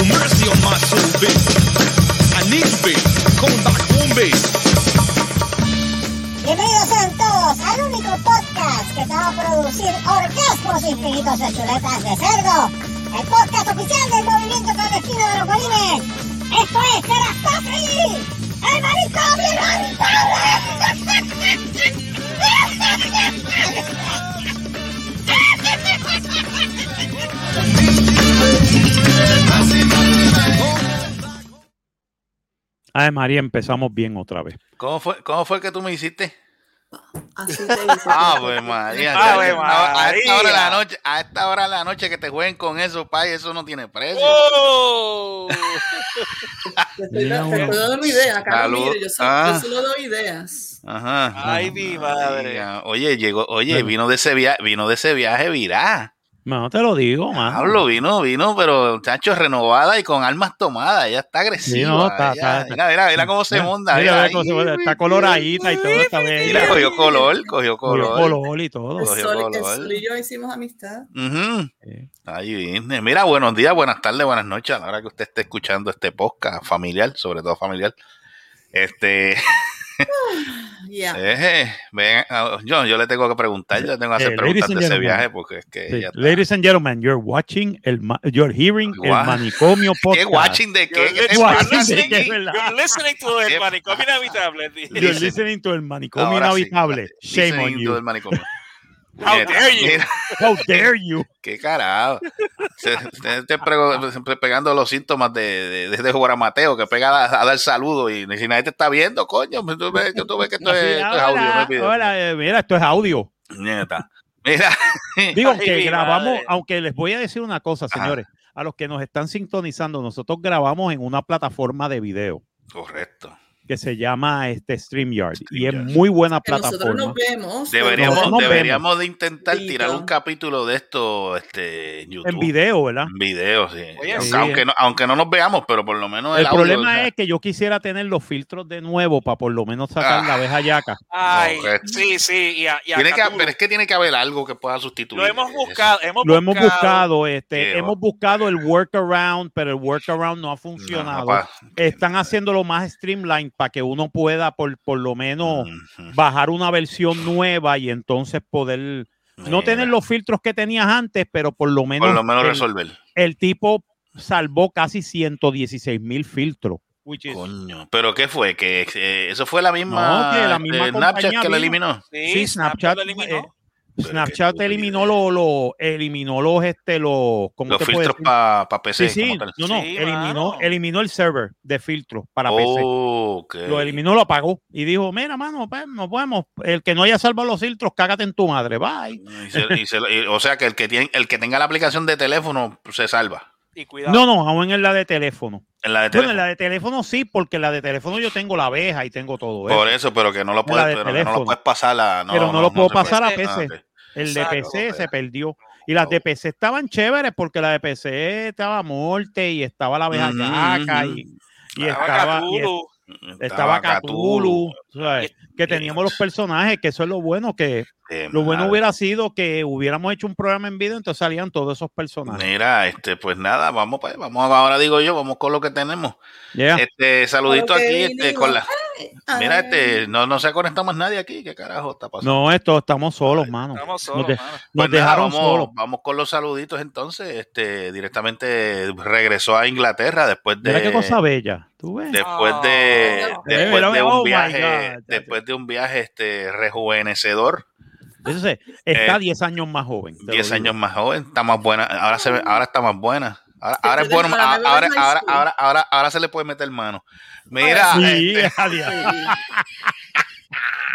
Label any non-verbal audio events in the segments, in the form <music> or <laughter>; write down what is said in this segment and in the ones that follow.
Well, mercy on my soul. Bienvenidos sean todos al único podcast que te va a producir orgasmos infinitos de chuletas de cerdo. El podcast oficial del movimiento clandestino de los bolines. Esto es Terastofri, el manicomio <laughs> Ay, María, empezamos bien otra vez. ¿Cómo fue, ¿Cómo fue que tú me hiciste? Así te dice. <laughs> Ah, pues María. A, a esta hora de la María. noche, a esta hora de la noche que te jueguen con eso, pay, eso no tiene precio. ¡Oh! Te estoy, Mira, te uno. estoy dando ideas, Carlos. Yo, so- Ah. yo solo doy ideas. Ajá. Ay, mi madre. Oye, llegó, oye, vino de ese viaje, vino de ese viaje virá. No te lo digo, más. Hablo, vino, vino, pero chacho renovada y con almas tomadas. Ella está agresiva. Sí, no, está- está- mira, mira, mira cómo se Mira, monta. mira, cómo se mueve, está coloradita y todo esta vez. Mira, cogió color, cogió Cogió color. color y todo. El sol, el color. sol y yo hicimos amistad. Ujú. Sí. Ahí viene. Mira, buenos días, buenas tardes, buenas noches. A la hora que usted esté escuchando este podcast familiar, sobre todo familiar. Este, <laughs> Ya. eh, ven, ah, yo, yo le tengo que preguntar, yo tengo que hacer Eh, preguntas ladies and de ese gentlemen. viaje porque es que Sí. ya. Ladies and gentlemen, you're watching, el you're hearing Guau. el manicomio <laughs> ¿Qué podcast. watching de qué? You're ¿Qué de listening, qué, verdad. you're listening to ¿Qué el manicomio inevitable. You're listening to el manicomio Ahora sí, inhabitable. Shame on you. How Mira, dare you. mira, How dare you? <laughs> qué carajo. Se, se- pegando los síntomas de, de, de Juan Mateo, que pega a, a dar saludo y si nadie te está viendo, coño, pues tú ves, tú ves que esto <laughs> es, Sí, esto es audio, no hola, es video. hola, eh, mira, esto es audio. Nieta. Mira, <laughs> Digo que mi grabamos, madre. aunque les voy a decir una cosa, Ajá. señores, a los que nos están sintonizando, nosotros grabamos en una plataforma de video correcto. Que se llama este StreamYard, y es muy buena Que nosotros plataforma. nos vemos. pero Deberíamos, Nosotros nos deberíamos de intentar tirar un capítulo de esto este, en YouTube. En video, ¿verdad? En video, sí. Oye, aunque, sí. aunque no, aunque no nos veamos, pero por lo menos el, El audio, problema o sea, es que yo quisiera tener los filtros de nuevo para por lo menos sacar Ah. la abeja yaca. Ay, Correcto. sí, sí. Y a, y a tiene que, Cthulhu. pero es que tiene que haber algo que pueda sustituir. Lo hemos buscado. Hemos Lo hemos buscado, este, hemos buscado el workaround, pero el workaround no ha funcionado. No, Están haciéndolo más streamline para que uno pueda por, por lo menos bajar una versión nueva y entonces poder no tener los filtros que tenías antes, pero por lo menos, Por lo menos el, resolver. el tipo salvó casi 116 mil filtros. which is- Coño. ¿Pero qué fue? ¿Que eh, eso fue la misma, No, que la este, misma Snapchat compañía que lo eliminó? Sí, Sí, Snapchat, lo eliminó. eh, Snapchat eliminó los lo, eliminó los este los ¿cómo Los te filtros para PC. Sí, sí, no, no, Sí, eliminó, mano. eliminó el server de filtros para PC. Oh, ok. Lo eliminó, lo apagó y dijo, mira, mano, pues, no podemos, el que no haya salvado los filtros, cágate en tu madre, bye. Y se- y se- y- o sea que el que tiene, el que tenga la aplicación de teléfono pues, se salva. Y cuidado. No, no, aún en la de teléfono. En la de Bueno, teléfono. en la de teléfono sí, porque en la de teléfono yo tengo la abeja y tengo todo eso. Por eso, pero que no lo puedes, de pero que no lo puedes pasar a. No, pero no, lo puedo puede. pasar a puede. PC. Ah, ok. El de Exacto. PC se perdió. Y las de. PC estaban chéveres porque la de PC estaba Morte y estaba la abeja Ujú, yaca ujú. y, y Estaba y. estaba Cthulhu, ¿sabes? que teníamos los personajes, que eso es lo bueno, que Qué lo bueno hubiera sido que hubiéramos hecho un programa en video, entonces salían todos esos personajes. Mira, este, pues nada, vamos, pues, vamos ahora digo yo, vamos con lo que tenemos. Yeah. Este, saludito aquí, este, con la. Mira, Ay. este, no, no se ha conectado más nadie aquí, ¿qué carajo está pasando? No, esto estamos solos, mano. Estamos Nos, solos, de- mano. nos Pues nada, dejaron vamos, solos. vamos con los saluditos entonces. Este, directamente regresó a Inglaterra después de. Mira qué cosa bella. ¿Tú ves? Después Oh. de, No. después Mira, de oh un my viaje, God. después de un viaje este rejuvenecedor, Eso está eh, 10 años más joven. te lo 10 digo. años más joven, está más buena, ahora se ve- ahora está más buena. Ahora, ahora es bueno, ahora, ahora, ahora, ahora, ahora, ahora se le puede meter mano. Mira, Sí, este, <laughs>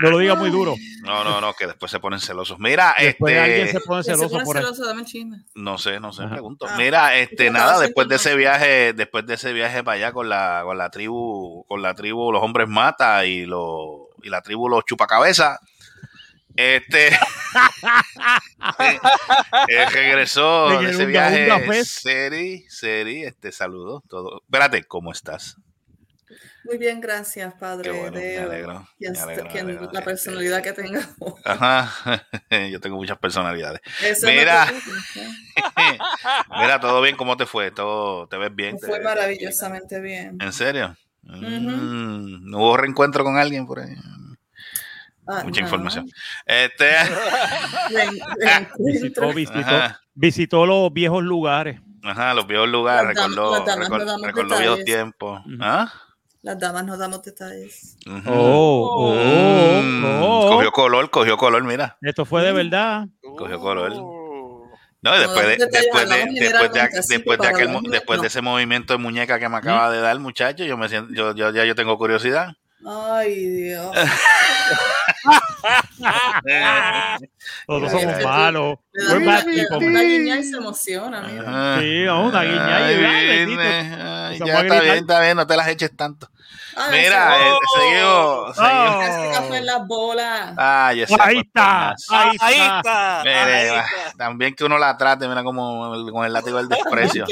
no lo diga muy duro. no, no, no, que después se ponen celosos. Mira, Después alguien se este, pone Se celoso pone por celoso, dame no sé, no sé, Ajá. pregunto. Ah. Mira, este, nada, después de ese viaje, después de ese viaje para allá con la, con la tribu, con la tribu los hombres mata y los y la tribu los chupacabezas. Este <laughs> eh, regresó de ese viaje Fest. Seri, Seri, este saludo, todo. Espérate, ¿cómo estás? Muy bien, gracias, Padre. Qué bueno, me alegro. Quien- me alegro, me quien- alegro. la personalidad que tenga. Ajá, <laughs> yo tengo muchas personalidades. Eso Mira. es lo que <laughs> dice, Mira, todo bien, ¿cómo te fue? ¿Todo te ves bien? ¿no? ¿Te Fue ves- maravillosamente bien. ¿En serio? Mm, ¿No hubo reencuentro con alguien por ahí? Ah, Mucha no. información. Este, <laughs> <laughs> Ren- Visitó, visitó, visitó los viejos lugares. ajá, los viejos lugares, Las damas- recordó, no viejos detalles. tiempos. ¿Ah? Las damas no damos detalles. Oh, oh, Mm, oh. Cogió color, cogió color, mira. Esto fue de verdad. Cogió color. Uh, No, y después de, después de, después de, después aquel, después de ese movimiento de muñeca que me acaba de dar, muchacho, yo me siento, yo, yo ya yo tengo curiosidad. Ay, Dios. <laughs> Nosotros Mira, somos malos. Una, una guiña y se emociona, mira. Sí, a una guiña y Ay, Se ya está bien, está bien, no te las eches tanto. Ay, Mira, ese- eh, seguimos, seguimos. Oh. café en las bolas. Ay, ese Ahí está. portonazo. Ahí ahí está. Mire, ahí está. también que uno la trate, mira como con el látigo del <laughs> desprecio.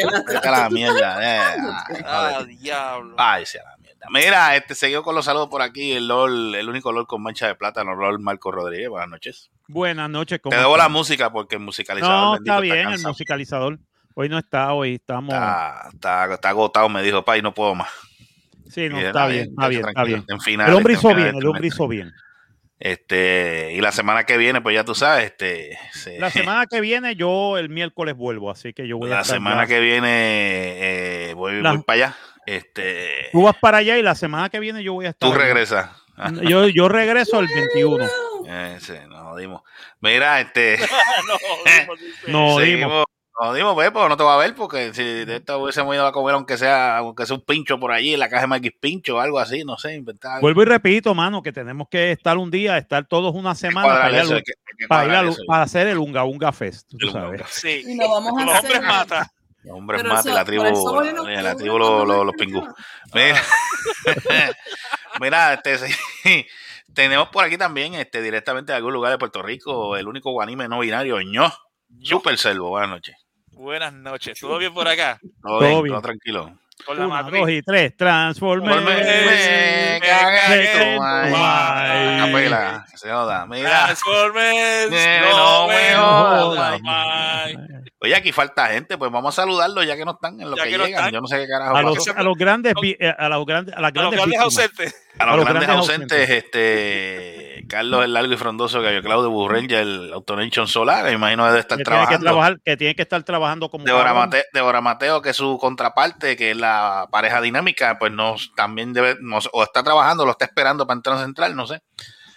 La mierda. eh, ay, <laughs> Ah, joder. diablo. Ay, sea la. Mira, este seguido con los saludos por aquí, el LOL, el único LOL con mancha de plata, el LOL Marco Rodríguez. Buenas noches. Buenas noches. ¿cómo Te debo la música porque el musicalizador No, bendito está bien, el musicalizador. Hoy no está, hoy estamos. Está, está, está agotado, me dijo, pa, y no puedo más. Sí, no, está bien, está bien, está bien. En finales, El hombre hizo finales bien, el hombre hizo bien. Este, y la semana que viene, pues ya tú sabes, este, se- La semana que viene yo el miércoles vuelvo, así que yo voy a la semana ya. que viene eh, voy, La- voy para allá. Este, Tú vas para allá y la semana que viene yo voy a estar. tú regresas. <laughs> Yo, yo regreso el 21. eh, sí, nos jodimos. Mira, este, <laughs> no, no, dice. No, dimos. dimos, pues, porque no te va a ver, porque si de esto hubiésemos ido a comer, aunque sea, aunque sea un pincho por allí, en la caja de Maquis Pincho o algo así, no sé, inventar. Vuelvo y repito, mano, que tenemos que estar un día, estar todos una semana para, ir eso, que- que para, ir a hacer el Unga Unga Fest. tú El sabes. Unga. Sí. Y no vamos a Los hacer hombres nada. mata. Los hombres Pero mate, eso- la tribu, hoy en la, tribu, los, los, los pingú. programa. Mira, <laughs> mira, este, sí, <laughs> tenemos por aquí también, este, directamente de algún lugar de Puerto Rico, el único anime no binario, ño, Super Selvo, buenas noches. Buenas noches. ¿Todo bien por acá? Todo, Todo bien, bien. todo tranquilo. Con la matriz. dos y tres, Transformers. Por me- me cagué cagué tu en madre. tu madre. Capela, se joda. Mira, Transformers. Eh, no no me jodas. Oye, aquí falta gente, pues vamos a saludarlos ya que no están en lo Ya que, que no llegan. están. Yo no sé qué carajo A los, a los grandes, eh, a los grandes, a las A los grandes, ausentes. A los a los grandes, grandes ausentes, este Carlos el Largo y Frondoso, Gallo Claudio Burrell, el Autonation Solar, me imagino debe estar que tiene que trabajando. trabajar, que tiene que estar trabajando como Débora, cabrón. Mate- Débora Mateo, que es su contraparte, que es la pareja dinámica, pues no, también debe, no sé, o está trabajando, lo está esperando para entrar a central, no sé.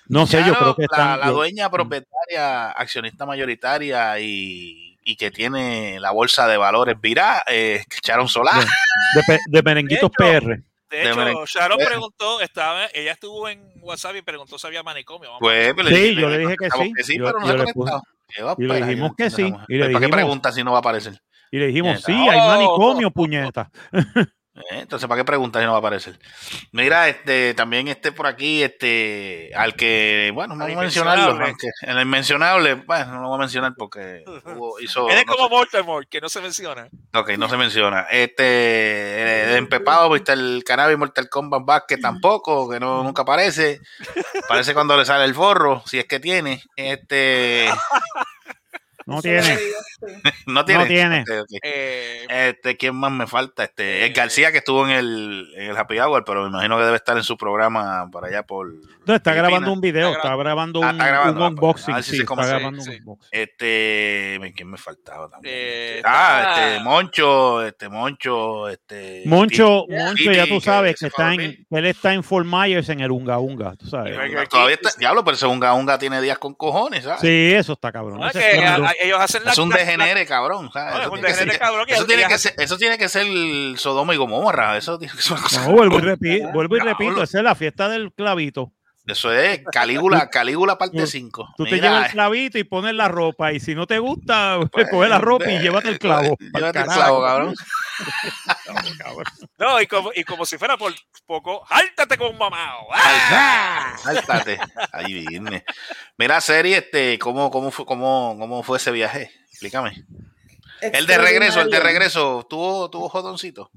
No sé, yo creo que la, están. la yo- dueña propietaria, accionista mayoritaria y, y que tiene la bolsa de valores virá, eh, Sharon Solar. de, merenguitos De hecho, PR. De hecho. Sharon Eh. preguntó, estaba, ella estuvo en WhatsApp y preguntó si había manicomio. Vamos Pues, pues, Sí, yo le dije que sí. Yo- pero no yo se ha le. ¿Qué y le dijimos que no sí, y le ¿Para qué dijimos- pregunta si no va a aparecer? Y le dijimos, sí, hay Oh. manicomio, puñeta. <laughs> Eh, Entonces, ¿para qué preguntas si no va a aparecer? Mira, este, también este por aquí, este, al que, bueno, no voy a mencionarlo, en el mencionable, bueno, no lo voy a mencionar porque hubo- <laughs> hizo, Él es no como que no se menciona. Ok, no se menciona. Este, eh, el empepado, viste el cannabis Mortal Kombat Basket tampoco, que no, nunca aparece. Parece cuando le sale el forro, si es que tiene. Este, <laughs> No tiene. no tiene. No tiene. Eh, Este, ¿quién más me falta? Este, es García que estuvo en el, en el Happy Hour, pero me imagino que debe estar en su programa para allá por. No, está grabando un video, Está está grabando Ah, un, está grabando, un ah, unboxing. Este, ¿quién me faltaba también? Eh, ah, está- este, Moncho, este, Moncho, este. Moncho, Yeah. Moncho, ya tú sabes que está en, él está en Fort Myers en el Unga Unga, tú sabes. Todavía está, diablo, pero ese unga unga tiene días con cojones, ¿sabes? Sí, eso está cabrón. no, ellos hacen la Es un la- degenere, cabrón. es Eso un tiene que ser- degenere, cabrón, Eso tiene que ser, eso tiene que ser el Sodoma y Gomorra. Eso tiene que ser una cosa- No, vuelvo y <laughs> repito, vuelvo y repito, esa es la fiesta del clavito. Eso es Calígula, <laughs> Calígula parte Tú- 5. Tú te llevas el clavito y pones la ropa y si no te gusta, <laughs> pues, coge la ropa y llévate el clavo. Pa'l Llévate el clavo, cabrón. No, y como, y como si fuera por poco, ¡háltate con mamao! ¡Ah! Sáltate. Ahí viene. Mira, serie, este, ¿cómo, cómo, fue, cómo, ¿cómo fue ese viaje? Explícame. El de regreso, el de regreso, ¿tuvo, tuvo jodoncito?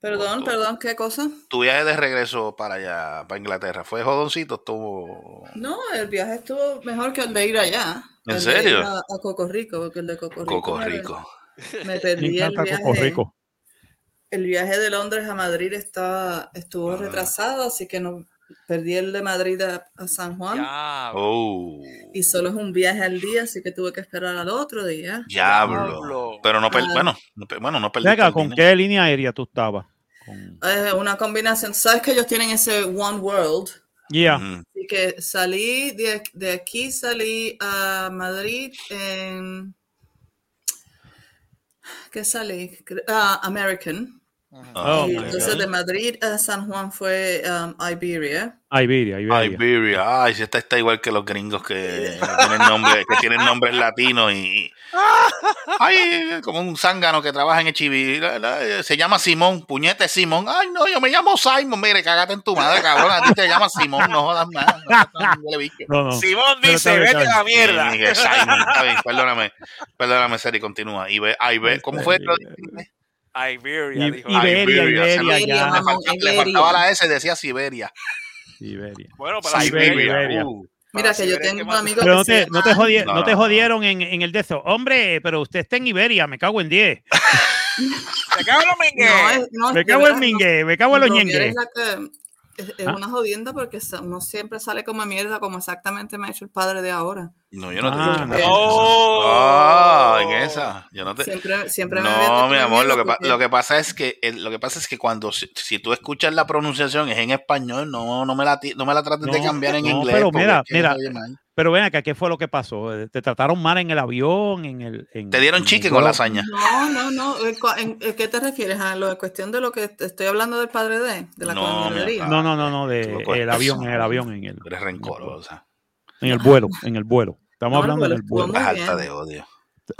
Perdón, perdón, ¿qué cosa? Tu viaje de regreso para allá, para Inglaterra, ¿fue jodoncito? Estuvo... No, el viaje estuvo mejor que el de ir allá. ¿En El de serio? ir A, a Coco Rico, porque el de Coco Rico. Coco me- Rico. Me Me perdí el Coco viaje. Rico. El viaje de Londres a Madrid estaba, estuvo Ah. retrasado, así que no perdí el de Madrid a, a San Juan. Ya. Oh, Y solo es un viaje al día, así que tuve que esperar al otro día. diablo. Pero no, per- Ah. bueno, no, bueno, no perdí. Venga, ¿con qué línea aérea tú estabas? Con... Es una combinación. ¿Sabes que ellos tienen ese One World? Yeah. Así que salí de, de aquí, salí a Madrid en... ¿Qué salí? Cre- ah, Oh, y entonces de Madrid a San Juan fue um, Iberia. Iberia, Iberia. Iberia. Ay, si esta está igual que los gringos que tienen nombre, que tienen nombres latinos y. Ay, como un zángano que trabaja en la- Se llama Simón, puñete Simón. Ay, no, yo me llamo Simon. Mire, cágate en tu madre, cabrón. A ti te llamas Simón, no jodas más. No. No, no. Simón dice, bien, vete a la mierda. Sí, dije, Simon, está bien, perdóname. Perdóname, Seri, continúa. Ibe, Ibe, ¿Cómo fue? Iberia, I- dijo. Iberia, Iberia, Iberia, Iberia, ya. Le, mamá. falta- le faltaba la S, decía Siberia. Iberia. Bueno, para Siberia, Siberia. Iberia. Uh, Mira que yo Siberia, tengo ¿qué un amigo Pero no que se te, no te, llama- jodi- No, no te no. jodieron en, en el de eso. Hombre, pero usted está en Iberia, me cago en 10. Se cago en los mengues. No, es- no, Me cago en mingue, me cago en los Bromear ñengue. es es, es Ah. una jodienda porque no siempre sale como mierda, como exactamente me ha hecho el padre de ahora. No, yo no te Ah, he dicho no. nada. Oh. Ah, en esa. Yo no te. Siempre, siempre me No, mi amor, lo que, pa- lo que pasa es que el- lo que pasa es que cuando si, si tú escuchas la pronunciación es en español, no, no me la no me la trates de cambiar en no, inglés. pero mira, mira. Pero ven acá, ¿qué fue lo que pasó? Eh, ¿Te trataron mal en el avión? En el, en- Te dieron en el chique con vuelo? lasaña. No, no, no. ¿En cua- ¿En, en qué te refieres? ¿A lo de cuestión de lo que te estoy hablando del padre de? De la No, mi. No, no, no, no, de el avión, en el avión, en el, eres rencorosa. En el vuelo, en el vuelo. Estamos No, hablando del vuelo. alta de odio. <laughs>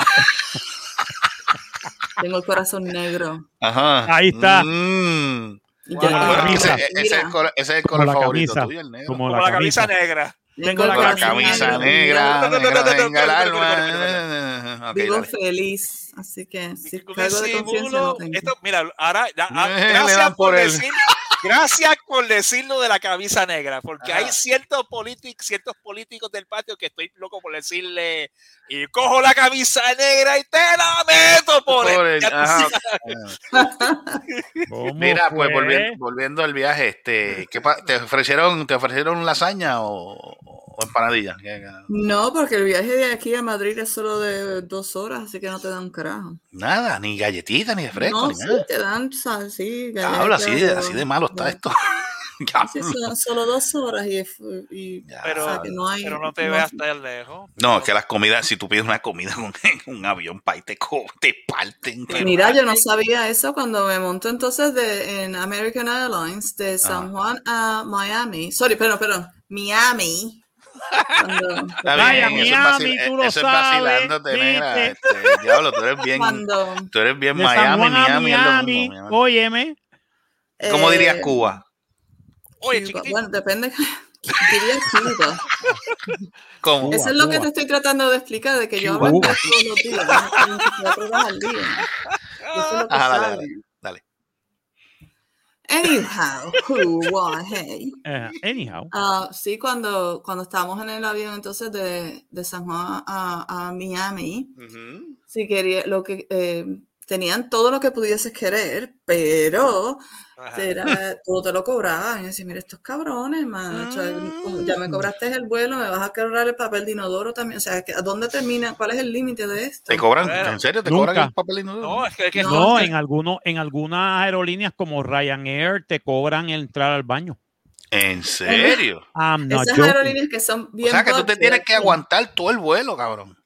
Tengo el corazón negro. Ajá. Ahí está. Mm. Wow. Bueno, camisa. ese, ese es el color, ese es el Como color la favorito camisa. tuyo, el negro. Como Como la la camisa camisa. negra. tengo la Con la corazón camisa negra, Vivo- negra <laughs> el alma. Vivo dale. feliz. Así que si de no tengo. esto, mira, ahora, ya, ah, <laughs> gracias, por por decir, gracias por decirlo de la camisa negra, porque Ajá. hay ciertos, políticos ciertos políticos del patio que estoy loco por decirle, y cojo la camisa negra y te la meto por, Por él. el- Ya tú ajá. sabes. <laughs> ¿Cómo Mira, pues volviendo, volviendo al viaje, este, ¿qué te ofrecieron, te ofrecieron lasaña o, o. No, porque el viaje de aquí a Madrid es solo de dos horas, así que no te dan un carajo. Nada, ni galletita, ni de fresco, no, ni sí, nada. te dan, sal, sí, Diablo, así de, así de malo está ya. esto. <laughs> Sí, son solo dos horas y, y Ya. Pero, o sea, que no hay- pero no te no- veas tan lejos. No, es que las comidas, si tú pides una comida con en un avión, pa, y te, te parten. te Mira, yo no sabía eso cuando me monto entonces de, en American Airlines de San Ajá. Juan a Miami. Sorry, perdón, perdón. Miami. Cuando, <laughs> Está Vaya, bien, eso es Miami, tú lo eso es sabes, vacilándote, negra. ¿viste? Este, diablo, tú eres bien, cuando tú eres bien De Miami, Miami, lo Miami, óyeme. ¿Cómo dirías eh, Cuba? Oye, Cuba. chiquitito, Bueno, depende. <laughs> Diría Cuba. ¿Cómo? Eso es lo que te estoy tratando de explicar, de que yo aguanté todos los días, ¿no? 24 horas al día. Eso es lo que Ajá, dale, saben. dale, dale. Anyhow, who, what, hey. Eh, anyhow. Ah, sí, cuando, cuando estábamos en el avión entonces de, de San Juan a, a Miami, Ujú. sí quería lo que eh, tenían todo lo que pudieses querer, pero. Era, todo te lo cobraban. Y yo decía, mira, estos cabrones, man, o sea, como ya me cobraste el vuelo, me vas a cobrar el papel de inodoro también. O sea, que- ¿a dónde termina? ¿Cuál es el límite de esto? ¿Te cobran? ¿En serio? ¿Te nunca. cobran el papel inodoro? No, es que, es que No, No, que- en algunos, en algunas aerolíneas como Ryanair te cobran entrar al baño. ¿En serio? Not Esas joking. aerolíneas que son O bien sea que tú te tienes que aguantar todo el vuelo, cabrón.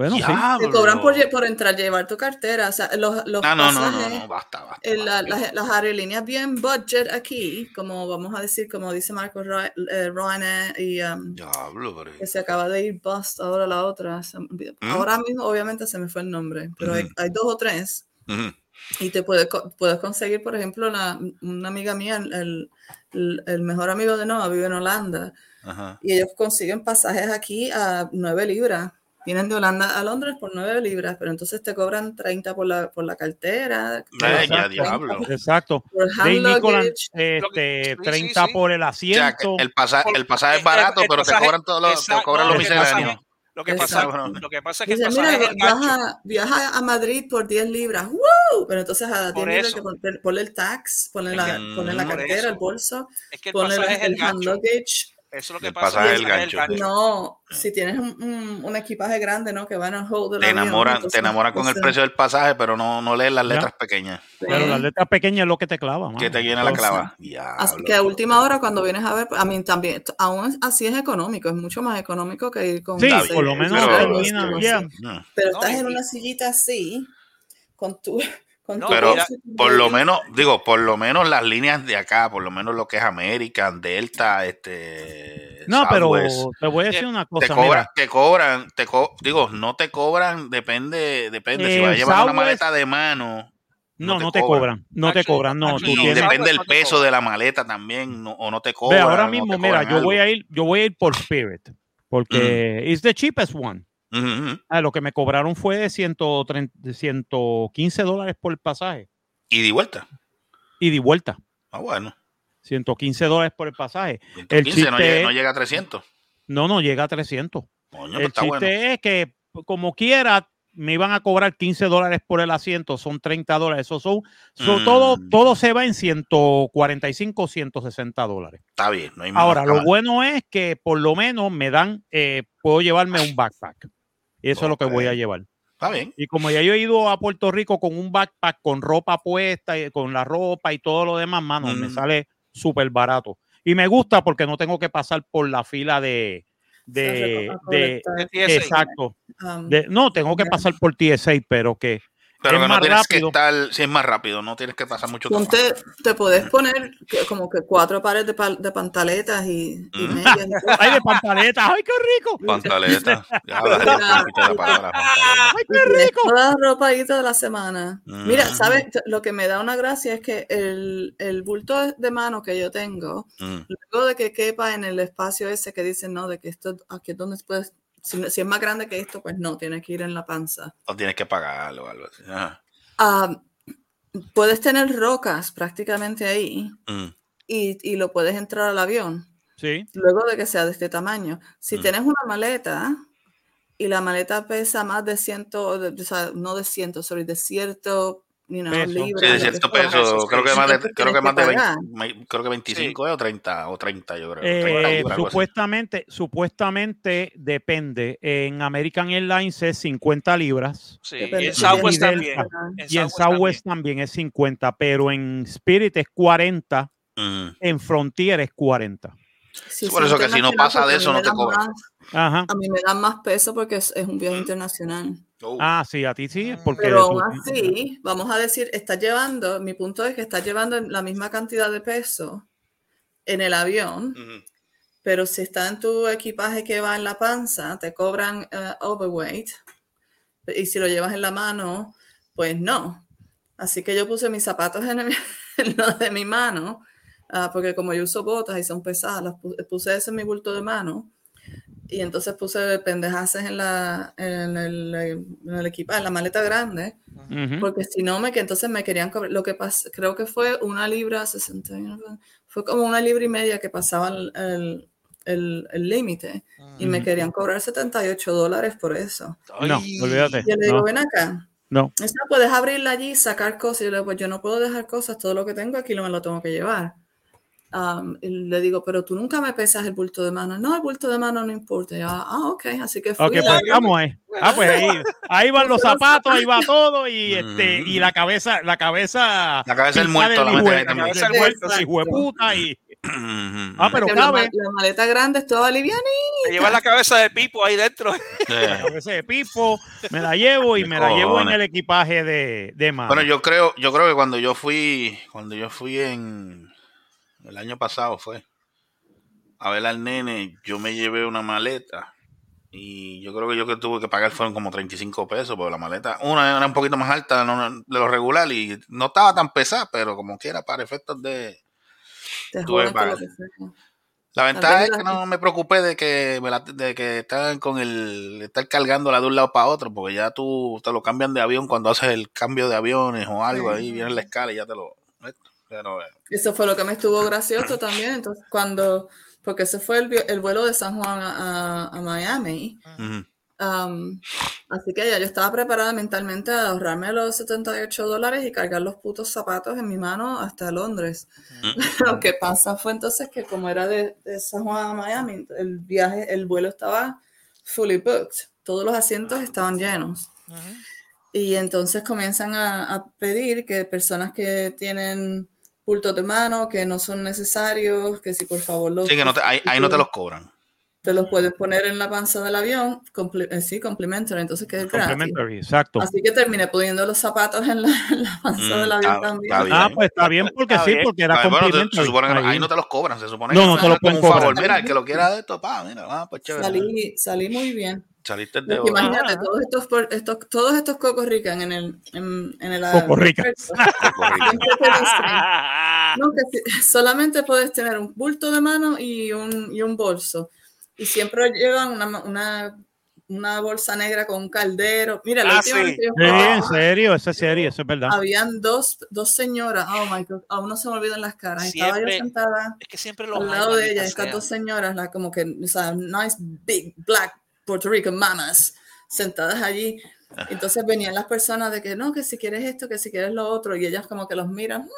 Bueno, sí. Diablo. Te cobran por, por entrar, llevar tu cartera. O sea, los, los No, no, no, no, pasajes, no, basta, basta. la- basta. las, las aerolíneas bien budget aquí, como vamos a decir, como dice Marcos Ry- eh, Ryanair y um, Diablo, pero... que se acaba de ir bust ahora la otra. se- Ahora mismo, obviamente, se me fue el nombre, pero hay, Ujú. hay dos o tres. Ujú. Y te puedes, puedes conseguir, por ejemplo, la- una amiga mía, el, el- el mejor amigo de Noah vive en Holanda, Ajá. y ellos consiguen pasajes aquí a 9 libras vienen de Holanda a Londres por 9 libras, pero entonces te cobran 30 por la, por la cartera, Eh, ya, diablo. Exacto. por Nicolan, luggage. este, Sí, sí, 30 sí. por el O sea, que asiento. el, pasa- el pasaje es El- barato, el pero te pasaje- cobran todos los, te cobran no, los lo que pasa misceláneos. Lo que, pasa, Exacto. lo que pasa es que el Dice, pasaje mira, el baja, viaja a Madrid por 10 libras. ¡Woo! Pero entonces a 10 Por libras que poner- ponle el tax, ponle la, ponle la cartera, el bolso, Es que el ponle pasaje el el hand luggage. Eso es lo que pasa. pasaje el gancho. No, si tienes un, un- un equipaje grande, ¿no? Que van a hold Te enamoran, entonces, te enamoran con el precio del pasaje, pero no, no lees las Ya. letras pequeñas. Pero las letras pequeñas es lo que te clava. Que te llena la clava. Así Diablo. que a última hora, cuando vienes a ver, a mí también, aún así es económico, es mucho más económico que ir con Sí, por lo menos pero- termina Pero bien. Mm. estás No, en una sillita así, con tu. No, Pero por lo menos, digo, por lo menos las líneas de acá, por lo menos lo que es American, Delta, este. No, pero te voy a decir una te cosa. cobran, mira, te cobran, te co- digo, no te cobran, depende, depende. si Eh, vas a llevar una maleta de mano, no, te no te cobran. cobran. No te cobran. No, tú tienes. depende del te peso de la maleta también, no- o no te Ve, cobran. ahora o te mismo, mira, cobran yo voy a ir, yo voy a ir por Spirit, porque it's the cheapest one. Ujú, ujú. Ah, lo que me cobraron fue 130, 115 dólares por el pasaje. Y de vuelta. Y de vuelta. Ah, bueno. 115 dólares por el pasaje. 115 no, chiste llega, es- no llega a 300. No, no llega a 300. Coño, pues el está chiste bueno. es que, como quiera, me iban a cobrar 15 dólares por el asiento, son 30 dólares. Eso son, Mm. todo, todo se va en 145, 160 dólares. Está bien. No hay Ahora, lo bueno es que por lo menos me dan, eh, puedo llevarme un backpack. Y eso es lo que voy a llevar. Está bien. Y como ya yo he ido a Puerto Rico con un backpack, con ropa puesta, y con la ropa y todo lo demás, mano, me sale súper barato. Y me gusta porque no tengo que pasar por la fila de... de, de exacto. um, De- no, tengo que pasar por TSA, pero que Pero es que no más tienes rápido. que estar, si es más rápido, no tienes que pasar mucho tiempo. Ponte, te puedes poner que- como que cuatro pares de, pal- de pantaletas y, y Mm. medias. <laughs> ¡Ay, de pantaletas! ¡Ay, qué rico! Pantaleta. <laughs> Ya hablas de Mira, escucha la palabra pantaleta. ¡Ay, qué rico! Toda la ropa ahí toda la semana. Mira, Mm. ¿sabes? Lo que me da una gracia es que el, el bulto de mano que yo tengo, Mm. luego de que quepa en el espacio ese que dicen, no, de que esto aquí es donde puedes, si, si es más grande que esto, pues no, tiene que ir en la panza. O tienes que pagarlo o algo así. Ah, puedes tener rocas prácticamente ahí Mm. y, y lo puedes entrar al avión. Sí. luego de que sea de este tamaño. Si Mm. tienes una maleta y la maleta pesa más de ciento, de- o sea, no de ciento, sorry, de cierto you know, Peso. libras, Sí, de cierto peso, creo que sí. más de, creo que más de que 20, pagar. me- creo que 25 eh, o 30, o 30 yo creo. 30 Eh, libras, algo así. supuestamente, supuestamente depende. En American Airlines es 50 libras Sí, Depende y en Southwest también. y en Southwest también es 50, pero en Spirit es 40, Mm. en Frontier es 40. Si Por es eso que si no pasa de eso, no te cobran. más- Ajá. A mí me dan más peso porque es, es un viaje internacional. Oh. Ah, sí, a ti sí, porque Pero aún así, vamos a decir, estás llevando, mi punto es que estás llevando la misma cantidad de peso en el avión, pero si está en tu equipaje que va en la panza, te cobran eh, overweight. Y si lo llevas en la mano, pues no. Así que yo puse mis zapatos en, el- <laughs> en lo de mi mano, ah, porque como yo uso botas y son pesadas, las pu- puse eso en mi bulto de mano. Y entonces puse pendejaces en, la, en, el, en el en la maleta grande, porque si no, me, que entonces me querían cobrar. Lo que pasó, creo que fue una libra, 61, fue como una libra y media que pasaba el- el- límite y me querían cobrar 78 dólares por eso. No, Ay. olvídate. Yo le digo, No, ven acá. no. "No, puedes abrirla allí y sacar cosas. Y yo le digo, pues yo no puedo dejar cosas, todo lo que tengo aquí lo me lo tengo que llevar. Um, y le digo, pero tú nunca me pesas el bulto de mano. No, el bulto de mano no importa. Yo, ah, ok, así que fui. Pues vamos ahí. Ah, pues ahí, ahí van los <laughs> zapatos, ahí va todo y este Mm. y la cabeza, la cabeza. La cabeza del muerto, la cabeza del muerto, de puta y. Ah, pero la, cabe. ma- la maleta grande estaba liviana. Te llevas la cabeza de Pipo ahí dentro. Sí. la cabeza de pipo, me la llevo y me la llevo en el equipaje de, de mano. Bueno, yo creo, yo creo que cuando yo fui, cuando yo fui en el año pasado fue a ver al nene, yo me llevé una maleta y yo creo que yo que tuve que pagar fueron como 35 pesos porque la maleta, una era un poquito más alta de lo regular y no estaba tan pesada, pero como quiera para efectos de Te Tuve que. La ventaja es que no me preocupé de que me la- de que están con el estar cargándola de un lado para otro, porque ya tú te lo cambian de avión cuando haces el cambio de aviones o algo ahí viene la escala y ya te lo Eso fue lo que me estuvo gracioso también. Entonces, cuando, porque ese fue el, el vuelo de San Juan a, a- Miami. Um, así que ya yo estaba preparada mentalmente a ahorrarme los 78 dólares y cargar los putos zapatos en mi mano hasta Londres. <laughs> Lo que pasa fue entonces que como era de, de San Juan a Miami, el viaje, el vuelo estaba fully booked. Todos los asientos estaban llenos. Y entonces comienzan a, a pedir que personas que tienen bultos de mano, que no son necesarios, que si por favor los, Sí, que no te- ahí, ahí no te los cobran. te los puedes poner en la panza del avión, comple- eh, sí, complimentary, entonces que es gratis. Complementary, exacto. Así que terminé poniendo los zapatos en la, en la panza Mm, del avión está- también. está bien. Ah, pues está bien porque Está sí, bien. porque era Ah, bueno, se- complementary. se supone que no- Ahí. ahí no te los cobran, se supone No, que no te te lo dan como pueden un favor. cobrar. Mira, el que lo quiera de esto, pa, mira, ah, pues chévere. Salí, salí muy bien. Saliste de oro. imagínate, Ah. todos estos, estos, todos estos cocos rican en el, en, en el Coco Rican. aeropuerto, siempre te dicen, No, que solamente puedes tener un bulto de mano y un, y un bolso. Y siempre llevan una, una, una bolsa negra con un caldero. Mira, la Ah, última sí. vez que yo Sí, en serio, eso es serio, eso es verdad. habían dos, dos señoras. Oh my God, aún no se me olvidan las caras. Estaba yo Siempre sentada Es que siempre los al lado de ellas, estas dos señoras, la, como que, o sea, nice, big, black Puerto Rican mamas, sentadas allí. Entonces venían las personas de que no, que si quieres esto, que si quieres lo otro, y ellas como que los miran.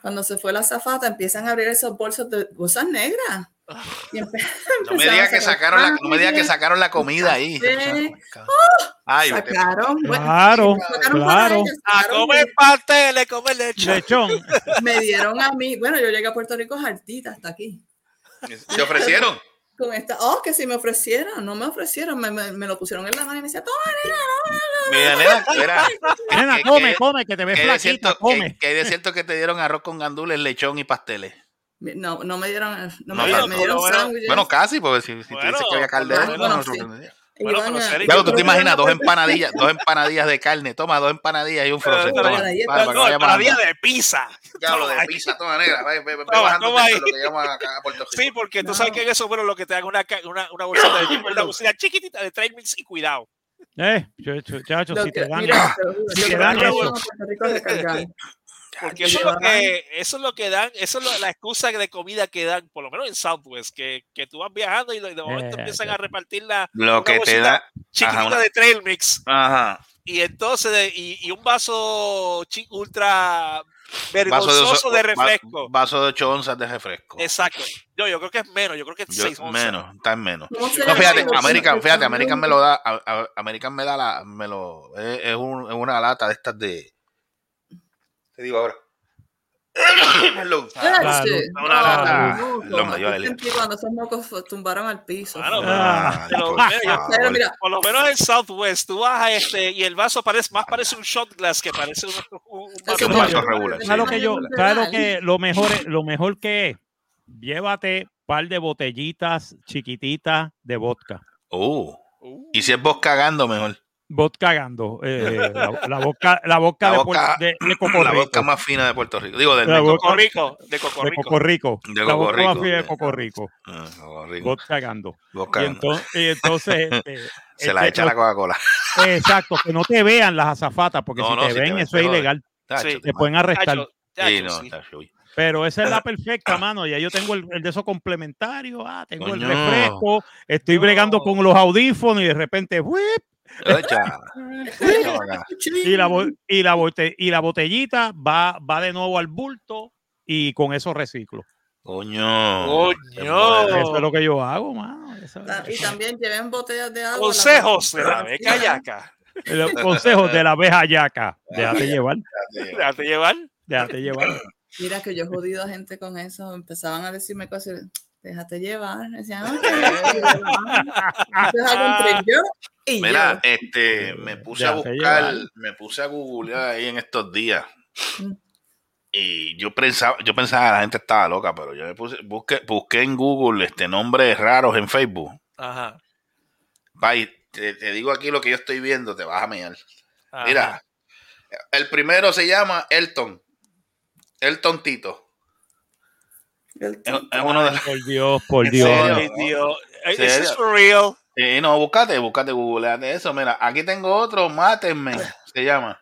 Cuando se fue la zafata, empiezan a abrir esos bolsos de bolsas negras. <laughs> No me digas a que sacar sacaron la, no me digas que sacaron la comida ahí. Ay, vete. Sacaron, bueno, Claro, sacaron claro. ellas, A sacaron comer pasteles, comer leche. Lechón. me dieron a mí, bueno, yo llegué a Puerto Rico hartita hasta aquí. ¿Se ofrecieron? Con esta, oh, que si me ofrecieron, no me ofrecieron, me, me, me lo pusieron en la mano y me decía, toma, nena, Mira, nena, mira. Nena, que- come, que- come, que te ves de cierto flaquita, come. que, que de cierto que te dieron arroz con gandules, lechón y pasteles. No, no me dieron, no No, me, dieron- no, me dieron bueno, sándwiches. Bueno, casi, porque si, si Bueno, dices que había caldero, bueno, no sí. Bueno, pero serio, Claro, tú te imaginas dos empanadillas, dos empanadillas de carne, toma dos empanadillas y un frozen. Pero- Toma, no, bajando. de pizza. Diablo de Toma. pizza, toma negra, ve, ve, ve Toma, bajando toma esto, ahí. lo que llamamos acá a Puerto Rico. Sí, porque tú sabes que en eso, bueno, lo que te dan una, una, una bolsita de <coughs> una bolsita chiquitita de trail mix y cuidado. Eh, chacho, Lo si que- te dan. lo si te dan eso. Porque eso es lo que, eso es lo que dan, eso es lo- la excusa de comida que dan, por lo menos en Southwest, que, que tú vas viajando y de de momento Eh, empiezan a repartir la Lo que te da. chiquitita Ajá, una- de trail mix Ajá. y entonces de- y, y un vaso ultra Vaso de, vergonzoso oso- de va- refresco. Vaso de 8 onzas de refresco. Exacto. Yo, yo creo que es menos, yo creo que es Yo- 6 onzas. menos, está en menos. ¿Cómo se No, fíjate? American, fíjate, American me lo da, a- a- American me da la, me lo, es, es un- es una lata de estas de, <coughs> le- sentí cuando esos mocos tumbaron al piso. Claro, Ah, pero- por lo menos en Southwest, tú vas a este y el vaso parece más parece un shot glass que parece un, un- un vaso regular. ¿Sabes lo sí. que yo, lo que lo mejor es, lo mejor que es? Llévate un par de botellitas chiquititas de vodka. Uh, Uh. y si es vos cagando, mejor. Vodka cagando. eh, la, la vodka, la La de, Puer- de, de Coco La vodka más fina de Puerto Rico. Digo, del de vodka- Coco- Coco Rico, de Coco de Rico. Coco Rico. De la Coco vodka más Rico. fina de Coco Rico. Ah, Coco Rico. Vodka cagando. Y cagando. entonces, y entonces este, <laughs> Se la este, echa la Coca-Cola. Exacto, que no te vean las azafatas, porque No, si no, te si te ven, ven, eso es ilegal. Tacho, Sí. Te pueden arrestar. Sí, no, sí. Pero esa es la <laughs> perfecta, mano. Ya yo tengo el, el de esos complementarios. Ah, tengo Coño. el refresco. Estoy No. bregando con los audífonos y de repente, ¡whip! Y la, y, la bote- y la botellita va, va de nuevo al bulto y con eso reciclo. Coño. Coño. Eso es lo que yo hago, mano. Y también lleven botellas de agua. Consejos de la- beca yaca. El consejo de la abeja yaca. Déjate llevar, Déjate llevar. déjate llevar. Mira que yo he jodido a gente con eso. Empezaban a decirme cosas. Déjate llevar. Decían, ok. Entonces hago un trip yo y Mira, este, me puse a buscar, me puse a googlear ahí en estos días. Mm. Y yo pensaba, yo pensaba que la gente estaba loca, pero yo me puse, busqué, busqué en Google este nombres raros en Facebook. Ajá. Bye, te, te digo aquí lo que yo estoy viendo, te vas a mear. ajá. Mira, el primero se llama Elton. Elton Tito. El Es, es uno de los. Por Dios, por ¿En Dios. Ay, Dios. Is ¿Serio? this for real? Eh, no, búscate, búscate, googleate eso. Mira, aquí tengo otro, Matterman, se llama.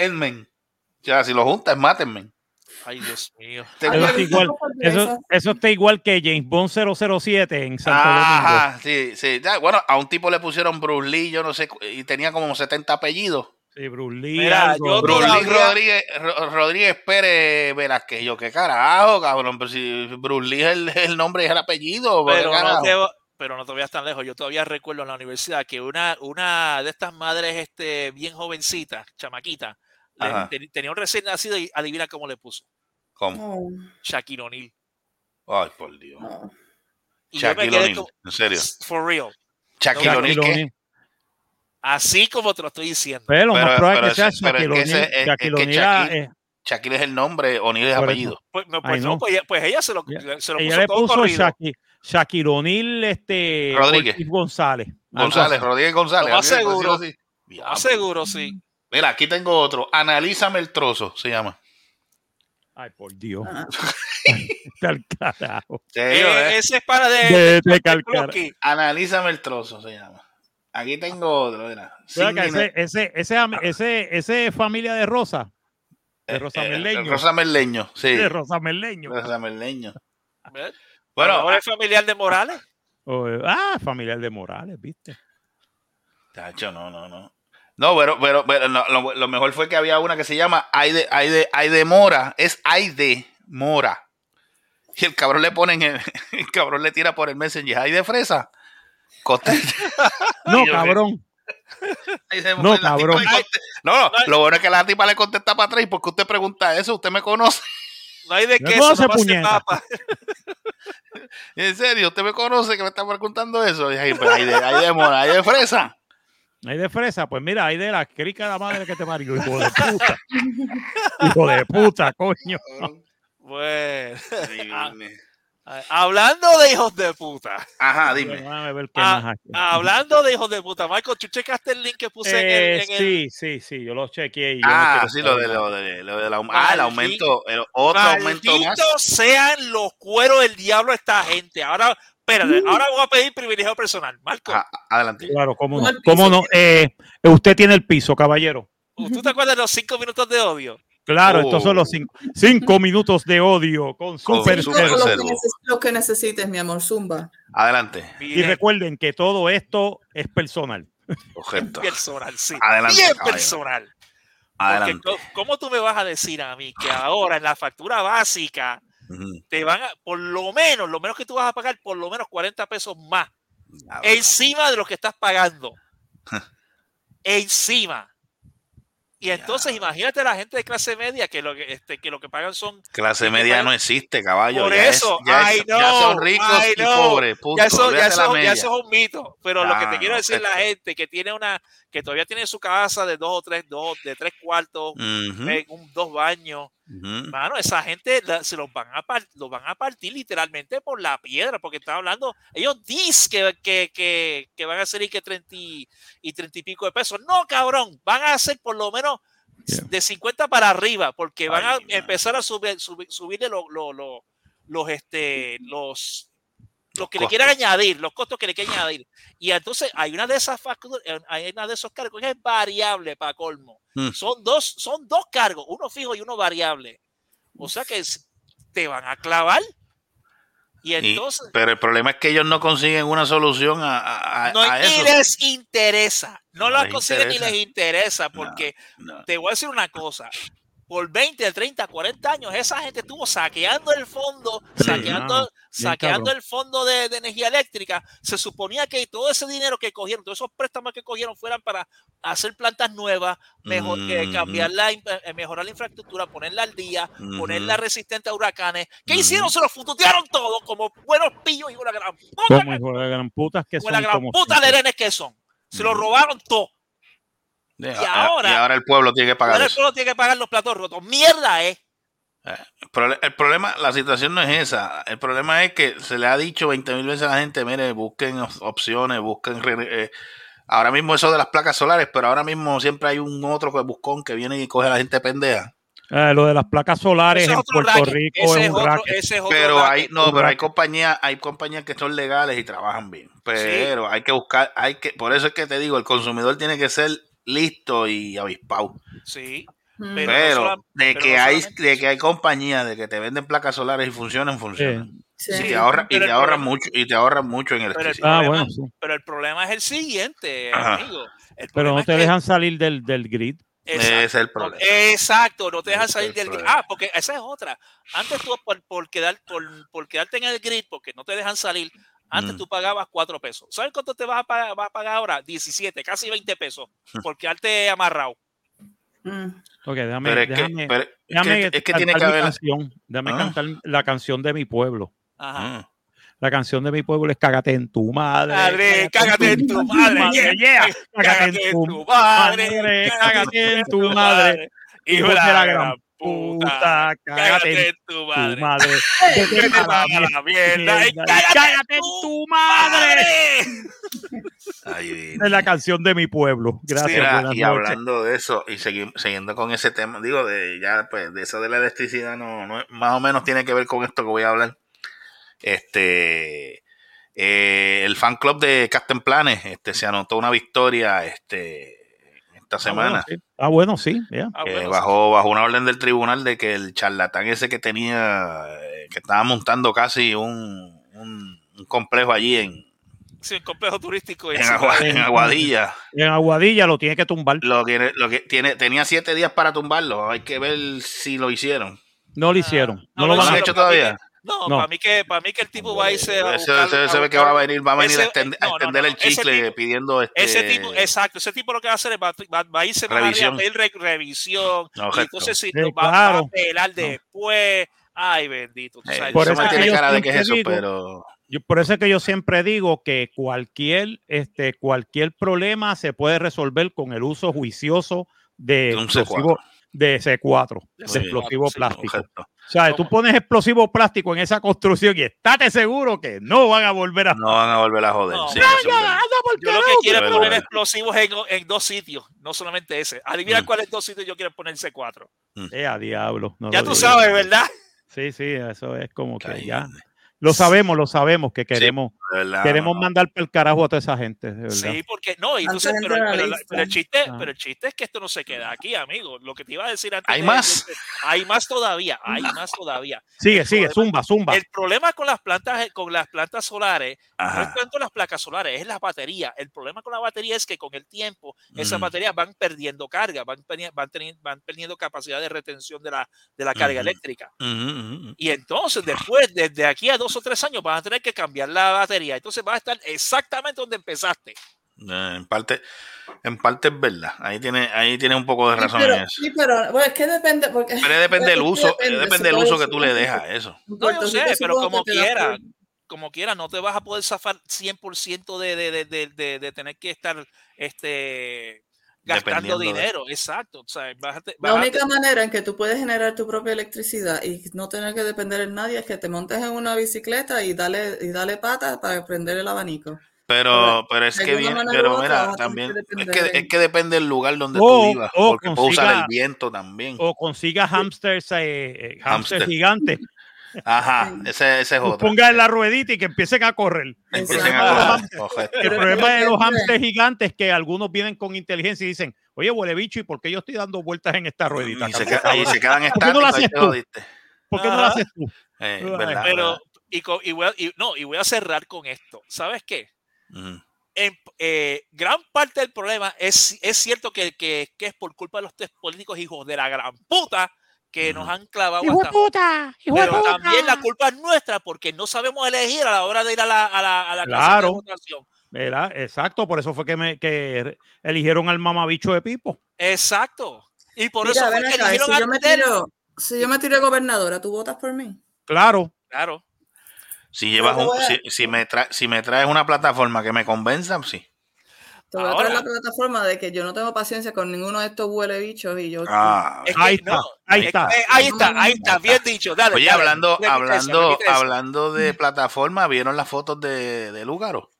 O sea, si lo juntas, es Matterman. Ay, Dios mío. Eso está igual, eso, está igual que James Bond 007 en Santo Domingo. Ajá, sí, sí. Ya, Bueno, a un tipo le pusieron Bruce Lee, yo no sé, y tenía como 70 apellidos. Sí, Bruce Lee, Mira, yo Bruce Lee Rodríguez, Ro- Rodríguez Pérez Velázquez. Yo, qué carajo, cabrón. Pero si Bruce Lee es el, el nombre y es el apellido, ¿por qué Pero no, te, pero no te vayas tan lejos. Yo todavía recuerdo en la universidad que una, una de estas madres este, bien jovencitas, chamaquita, le- tenía un recién nacido y adivina cómo le puso. ¿Cómo? Oh, Shaquille O'Neal. Ay, por Dios. me Shaquille O'Neal, en serio. for real. Shaquille. Así como te lo estoy diciendo. Pero lo Pero- más probable pero es que sea Shaquille O'Neal. es- es Shaquille que O'Neal, Shaquille- eh, Shaquille es el nombre, O'Neal es apellido. Pues, no, pues, no, pues, ella, pues ella se lo, Ella- se lo ella puso le todo puso corrido. Shaquille, Shaquille O'Neal este, Rodríguez. González. González. Rodríguez González. Lo más seguro. Lo más seguro, sí. Mira, aquí tengo otro. Analízame el trozo, se llama. Ay, por Dios. Ah. <laughs> Está al carajo. ¿Serio, Eh, eh? ese es para de, De- de. Analízame el trozo, se llama. Aquí tengo otro, mira. Ese, ese, ese, ese, ese familia de Rosa. De Rosa eh, Merleño. Rosa Merleño, sí. De Rosa Merleño. Rosa Merleño. Bueno, Ahora es familiar de Morales. Oh, ah, familiar de Morales, ¿viste? Tacho, no, no, no. No, pero, pero, pero no, lo, lo mejor fue que había una que se llama Aide, Aide, Aide Mora. Es Aide Mora. Y el cabrón le ponen, el, <laughs> el cabrón le tira por el messenger. Aide Fresa. Contesta. <laughs> No, cabrón. <laughs> Se- No, cabrón. No, no, lo bueno es que la tipa le contesta para atrás. ¿Y por qué usted pregunta eso? ¿Usted me conoce? No hay de queso, nomás de puñeta. papa. En serio, ¿usted me conoce que me está preguntando eso? Y ahí, pues, Aide, Aide Mora, Aide Fresa. Hay de fresa, pues mira, hay de la crica de la madre que te parió, hijo de puta. hijo de puta, coño. Bueno. Hablando de hijos de puta. Ajá, dime. Déjame ver qué Ah, más aquí. Hablando de hijos de puta, Michael, ¿tú checaste el link que puse en el, Eh, el- sí, sí, sí, yo lo chequeé. Y yo no Ah, quiero sí, lo de, lo de, lo de la, ah, el aumento, el otro aumento más. Sean los cueros del diablo esta gente. Ahora, espérate, ahora voy a pedir privilegio personal. Marco, Ah, adelante. Claro, cómo Como no. ¿Cómo no? Eh, usted tiene el piso, caballero. ¿tú te acuerdas de los cinco minutos de odio? Claro, Oh. estos son los cinco, cinco minutos de odio con Con Super Super Lo Cero. que, lo necesites, mi amor, zumba. Adelante. Y recuerden que todo esto es personal. Objeto. personal, sí. Adelante, Bien caballero. personal. Adelante. ¿Cómo tú me vas a decir a mí que ahora en la factura básica te van a, por lo menos, lo menos que tú vas a pagar, por lo menos 40 pesos más, encima de lo que estás pagando? encima. Y entonces Diablo. imagínate la gente de clase media que lo que, este, que, lo que pagan son Clase media no existe, caballo. Por ya eso, es, ya, es- I ya son know, ricos y know. pobres. Punto. Ya eso, ya, eso, ya eso es un mito. Pero lo que te quiero decir la gente que tiene una, que todavía tiene su casa de dos o tres, dos, de tres cuartos, eh, un- dos baños. Mano, esa gente la- se los van a par- los van a partir literalmente por la piedra, porque están hablando, ellos dicen que, que, que, que van a ser y que 30 y, y 30 y pico de pesos. No, cabrón, van a ser por lo menos Yeah. de 50 para arriba, porque van Ay, a man. empezar a subir, subir- subirle lo- lo- lo- los, este, los, Los los que le quieran añadir, los costos que le quieran añadir. Y entonces hay una de esas facturas, eh, hay una de esos cargos que es variable para colmo. Mm. Son dos, son dos cargos, uno fijo y uno variable. O sea que es- te van a clavar. Y Y- entonces pero el problema es que ellos no consiguen una solución a, a- no a ni eso. les interesa. No, No consiguen ni interesa. les interesa No, porque no. te voy a decir una cosa. Por 20, 30, 40 años, esa gente estuvo saqueando el fondo, saqueando, saqueando el fondo de, de energía eléctrica. Se suponía que todo ese dinero que cogieron, todos esos préstamos que cogieron fueran para hacer plantas nuevas, mejor, Ujú. cambiar la, eh, mejorar la infraestructura, ponerla al día, ponerla Ujú. resistente a huracanes. ¿Qué hicieron? Se lo fututearon todo como buenos pillos y una gran puta, Como gran putas que como son la gran como puta que son. Se lo robaron todo. Y, ahora- y ahora el pueblo tiene que pagar Ahora el eso. pueblo tiene que pagar los platos rotos. Mierda, eh. El prole- el problema, la situación no es esa. El problema es que se le ha dicho 20 mil veces a la gente, mire, busquen op- opciones, busquen... eh, ahora mismo eso de las placas solares, pero ahora mismo siempre hay un otro que buscón que viene y coge a la gente pendeja. Eh, lo de las placas solares Ese es en otro Puerto racket, Rico ese es es un otro- racket. ese es otro Pero racket. hay, no, pero hay compañías, hay compañías que son legales y trabajan bien. Pero hay que buscar, hay que, por eso es que te digo, el consumidor tiene que ser listo y avispado. Sí. Pero Pero, no solam- de pero que no hay, de que hay compañías de que te venden placas solares y funcionan, funcionan. Sí. Y Sí, te ahorran, y te el ahorran problema- mucho, y te ahorran mucho en Pero el. Ah, problema- bueno, sí. pero el problema es el siguiente, Ajá. amigo. El Pero no es te que- dejan salir del, del grid. Exacto. Ese es el problema. Exacto, no te dejan salir el del grid. Ah, porque esa es otra. Antes tú, por, por, quedar, por, por quedarte en el grid, porque no te dejan salir, antes Mm. tú pagabas 4 pesos. ¿Sabes cuánto te vas a pagar, vas a pagar ahora? 17, casi 20 pesos, <laughs> por quedarte amarrado. Mm. Ok, déjame, Pero es que, déjame, pero es déjame que, es que tiene cantar que haber. canción. Déjame Ah. cantar la canción de mi pueblo. Ajá. Ah, La canción de mi pueblo es Cágate en tu madre. Madre, cágate en tu madre. Cágate en tu madre. Cágate en tu madre. Hijo de la gran puta. Cágate en tu Tu madre. madre. Vete para la mierda. Cágate en tu madre. ahí Es la canción de mi pueblo. Gracias. Mira, y noches. hablando de eso, y segui- siguiendo con ese tema, digo, de ya, pues, de eso de la electricidad, no, no, más o menos tiene que ver con esto que voy a hablar. Este, eh, el fan club de Captain Planes, este, se anotó una victoria, este, esta Ah, bueno, semana. sí. Ah, bueno, sí. Ah, bajo, bajo una orden del tribunal de que el charlatán ese que tenía, eh, que estaba montando casi un, un, un complejo allí en, sí, un complejo turístico. en, sí, Agua- en Aguadilla, En Aguadilla lo tiene que tumbar. lo tiene, lo que tiene, tenía siete días para tumbarlo. Hay que ver si lo hicieron. No lo hicieron. Ah, No, no lo ¿No lo han hecho todavía? No, No. para mí que para mí que el tipo va a irse a Ese, buscar- ese- ese a ve que va a venir, va a venir a extender, no, a no, extender no, el chicle tipo- pidiendo este, Ese tipo, exacto, ese tipo lo que va a hacer es va, va- va a irse Revisión. a pedir re- revisión. No, y entonces si Sí, va, a apelar después. Ay, bendito. tú eh, Por eso me es que tiene yo cara de que es eso, siempre digo- pero Yo- por eso es que yo siempre digo que cualquier, este, cualquier problema se puede resolver con el uso juicioso de, De un explosivo de C4, De de C4, explosivo sí, plástico. objeto. O sea, tú pones explosivo plástico en esa construcción y estate seguro que no van a volver a... no van a volver a joder. No. sí, ¡Ya, eso es ya, verdad. anda por Yo lo que quiero es poner verdad. explosivos en, en dos sitios, no solamente ese. Adivina Mm. cuáles dos sitios yo quiero poner C4. Eh, a diablo. no Ya tú sabes, ¿verdad? Sí, sí, eso es como que ya... Lo sabemos, lo sabemos que queremos, verdad, queremos no, mandar para el carajo a toda esa gente, de verdad. Sí, porque no, entonces, pero, el chiste, Ah. pero el chiste es que esto no se queda aquí, amigo. Lo que te iba a decir antes. ¿Hay de- más? de- hay más todavía, hay más todavía. Sigue, el sigue, problema- zumba, zumba. El problema con las plantas, con las plantas solares, no es tanto las placas solares, es la batería. El problema con la batería es que con el tiempo esas Mm. baterías van perdiendo carga, van, van, teni- van perdiendo capacidad de retención de la, de la carga Ujú. eléctrica. Ujú. Y entonces, después, desde aquí a dos o tres años, vas a tener que cambiar la batería. Entonces vas a estar exactamente donde empezaste. Eh, En parte, en parte es verdad. Ahí tiene, ahí tiene un poco de Sí, razón pero, en eso. sí, pero bueno, es que depende. Porque, Pero depende <laughs> del uso, depende, depende del uso que tú le dejas a eso. No, yo sé, pero como quiera, como quiera, no te vas a poder zafar 100% de, de, de, de, de, de tener que estar este, gastando de- dinero. Exacto. O sea, La única manera en que tú puedes generar tu propia electricidad y no tener que depender en nadie es que te montes en una bicicleta y dale, y dale patas para prender el abanico. Pero, pero es de que u pero otra mira, también, que es que, es que depende del lugar donde O- tú vivas, o porque puedes usar consiga- el viento también. O consiga hamsters, eh, eh, hamsters Hámster. gigantes. <laughs> Ajá, ese, ese es otro. ponga en la ruedita y que empiecen a correr. Empiecen a coger. El problema de los hamsters gigantes es que algunos vienen con inteligencia y dicen, oye, huele bicho, ¿y por qué yo estoy dando vueltas en esta ruedita? Y se, y se quedan ¿Por qué no lo estáticos y haces tú? ¿Por qué no haces tú? Eh, verdad, pero, y, y voy a, y- no, y voy a cerrar con esto. ¿Sabes qué? Ujú. en, eh, gran parte del problema es, es cierto que, que, que es por culpa de los tres políticos hijos de la gran puta que nos han clavado ¡Hijo hasta puta! ¡Hijo de pero puta! también la culpa es nuestra porque no sabemos elegir a la hora de ir a la, a la, a la Claro. de votación. Exacto, por eso fue que, me, que eligieron al mamabicho de Pipo. Exacto. Y por Mira, eso fue que eligieron si yo me tiro, si yo me tiro de gobernadora, ¿tú votas por mí? Claro. Claro. Si llevas un, si, si me tra- si me traes una plataforma que me convenza, sí. Te voy a Ahora. traer la plataforma de que yo no tengo paciencia con ninguno de estos huele bichos y yo. Ah, Es Ahí que está, no, ahí es- está. eh, ahí está, ahí está, bien dicho. Dale, Oye, dale, hablando, hablando, hablando de plataforma, ¿vieron las fotos de, de Lúgaro?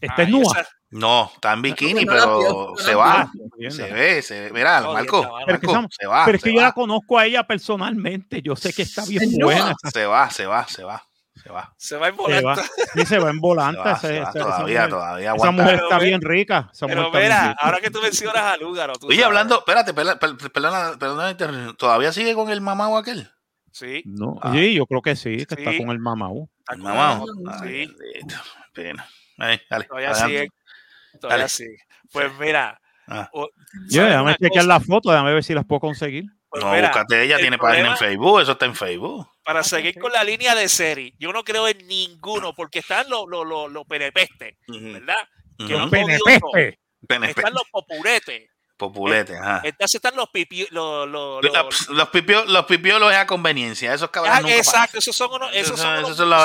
Este es Ay, Nua. No, está en bikini, no pero se va. vio. Se ve, se ve. Mira, No, Marco. Pero Marco, son- se va. Pero es que yo va, la conozco a ella personalmente. Yo sé que está bien buena. se va, se va, se va, se va. Se va en Se va, volanta. sí, se va en <laughs> Se volanta. va, esa- se va. esa- esa Todavía, mujer- todavía Esa mujer Pero está ve- bien rica. Esa Pero mira, rica. ahora que tú mencionas a Lúgaro. tú Oye, sabes. hablando, espérate, per- per- perdona, perdona, ¿todavía sigue con el mamado aquel? Sí. No, Ah. sí, yo creo que sí, que está con el mamau. está El con- mamado. Sí. Ay, pena. Ahí, dale, Todavía adelante. sigue. Todavía Dale. sigue. Pues mira. Ah. o- Yo, ¿sabes déjame chequear la foto, déjame ver si las puedo conseguir. Pues No, mira, búscate ella, el tiene página en problema- Facebook, eso está en Facebook. Para seguir con la línea de serie, yo no creo en ninguno, porque están los los los los penepestes, ¿verdad? Que ujú. han Penepeste. jodido Penepe- Están los popuretes. Populete, ajá. Entonces están los pipi, los, los, Los, los- los, pipio- los pipiolos es a conveniencia, esos cabrones Ah, nunca exacto, esos son unos, esos son unos, Esos son los-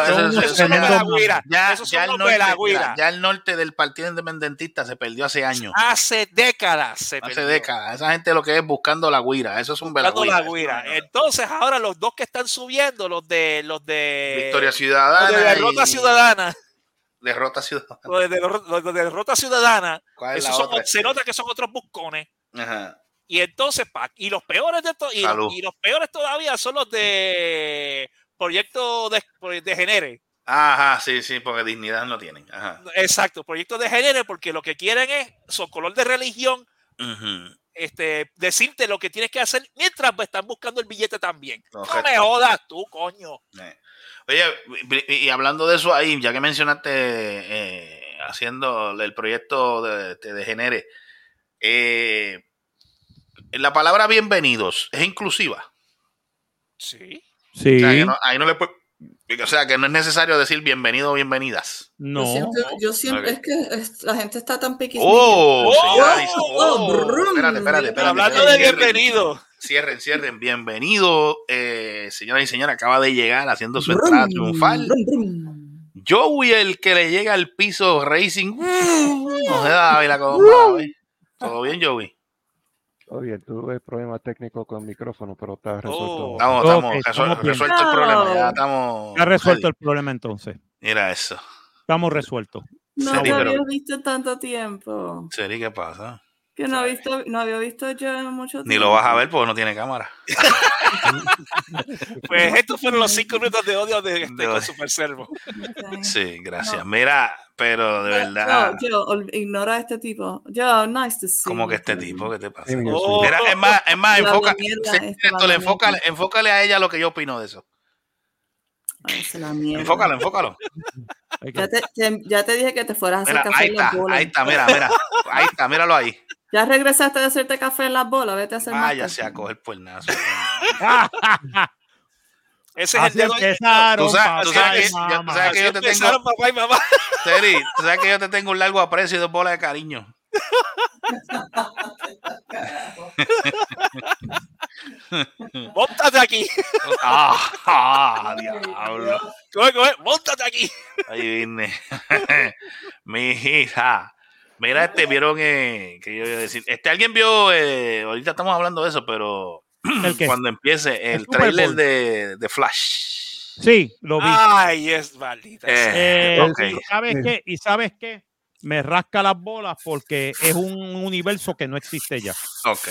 Ya, esos ya son el norte, belagüiras. mira, ya el norte del Partido Independentista se perdió hace años. Hace décadas se hace perdió. décadas. Esa gente lo que es buscando la guira. Eso es un Buscando la guira. Entonces ahora los dos que están subiendo, los de los de Victoria los Ciudadana. de derrota y- ciudadana, Derrota Ciudadana. <laughs> los de, derrota ciudadana, ¿Cuál es esos son, se nota que son otros buscones. Ajá. Y entonces, pa- y los peores de to- y, los peores todavía son los de Proyecto de, de Genere. Ajá, sí, sí, porque dignidad no tienen. Ajá. Exacto, Proyecto de Genere, porque lo que quieren es, son color de religión, este, decirte lo que tienes que hacer mientras pues, están buscando el billete también. No me jodas tú, coño. Eh. Oye, y hablando de eso ahí, ya que mencionaste eh, haciendo el proyecto de, de, de Genere, eh, la palabra bienvenidos es inclusiva. Sí. Sí. O sea, que no- ahí no le puede- o sea, que no es necesario decir bienvenido o bienvenidas. No. Yo siempre, yo siempre Ok. es que es- la gente está tan piquis. ¡Oh! Oh, señora dice- oh, oh, brum. espérate, espérate, espérate, Hablando de bienvenido. Cierren, cierren. Bienvenido, eh, señoras y señores. Acaba de llegar haciendo su entrada triunfal. Joey, el que le llega al piso Racing. No se da, Ávila, como va, ¿eh? ¿Todo bien, Joey? Oye, tuve problemas técnicos con el micrófono, pero está resuelto. Oh. Estamos, estamos, estamos resuel- bien. resuelto el problema. Ya estamos. Ya resuelto el problema entonces. Mira eso. Estamos resueltos. No Seri, te pero- había visto tanto tiempo. Seri, ¿qué pasa? Que no, he visto, no había visto yo en mucho tiempo. Ni lo vas a ver porque no tiene cámara. <laughs> Pues <laughs> estos fueron los cinco minutos de odio de, este, De. Super Servo. <laughs> Sí, gracias. No. Mira, pero de verdad, Yo, yo, ignora a este tipo. Yo, nice to see como que you. este tipo, ¿qué te pasa? Oh. Mira, es más, es más, enfoca, la enfócale, a ella lo que yo opino de eso. Ay, se la mierda. Enfócalo, enfócalo. Ya te, te- ya te dije que te fueras a hacer Mira, café ahí está, ahí está, mira, mira, ahí está, míralo ahí. Ya regresaste de hacerte café en las bolas, vete a hacer más Váyase café. a coger puernazo. Ese es el dedo. empezaron, Tú sabes- que- yo- tú mamá. sabes que yo Así te tengo- papá y mamá. Seri, tú sabes que yo te tengo un largo aprecio y dos bolas de cariño. Móntate aquí. ¡Ah! ah, diablo! Coge, coge, Móntate aquí. Ahí vine. <laughs> Mi hija. Mira, este, vieron eh, que yo iba a decir. Este, alguien vio, eh, ahorita estamos hablando de eso, pero ¿El qué? cuando empiece el, Super trailer de, de Flash. Sí, lo vi. Ay, es maldita. Eh, Eh. ¿y ¿Sabes qué? ¿Y sabes qué? Me rasca las bolas porque es un universo que no existe ya. Ok,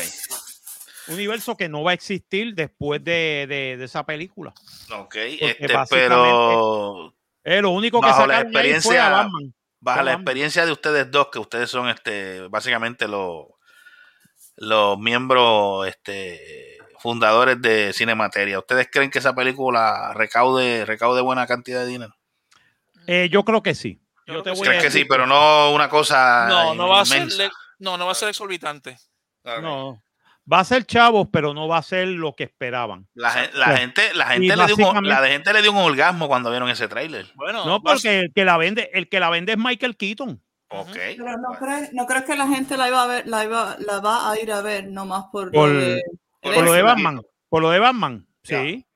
Un universo que no va a existir después de, de- de esa película. ok. Este, pero lo único que Bajo la sacaron ahí fue a experiencia- Batman. Bajo la experiencia de ustedes dos, que ustedes son este, básicamente los, los miembros este, fundadores de Cinemateria, ¿ustedes creen que esa película recaude, recaude buena cantidad de dinero? Eh, yo creo que sí. Yo Yo te creo que voy a ¿Crees que decir sí? Pero no una cosa No, no va a ser. No, no va a ser exorbitante. No. Va a ser chavos, pero no va a ser lo que esperaban. La, Sí. gente, la gente le dio un, básicamente- la gente le dio un orgasmo cuando vieron ese tráiler. Bueno, No, a porque el que la vende, el que la vende es Michael Keaton. Ok. Pero no crees, no crees que la gente la iba a ver, la iba, la va a ir a ver nomás por, Por- lo de por Por lo de Michael Batman. Por lo de Batman. Sí.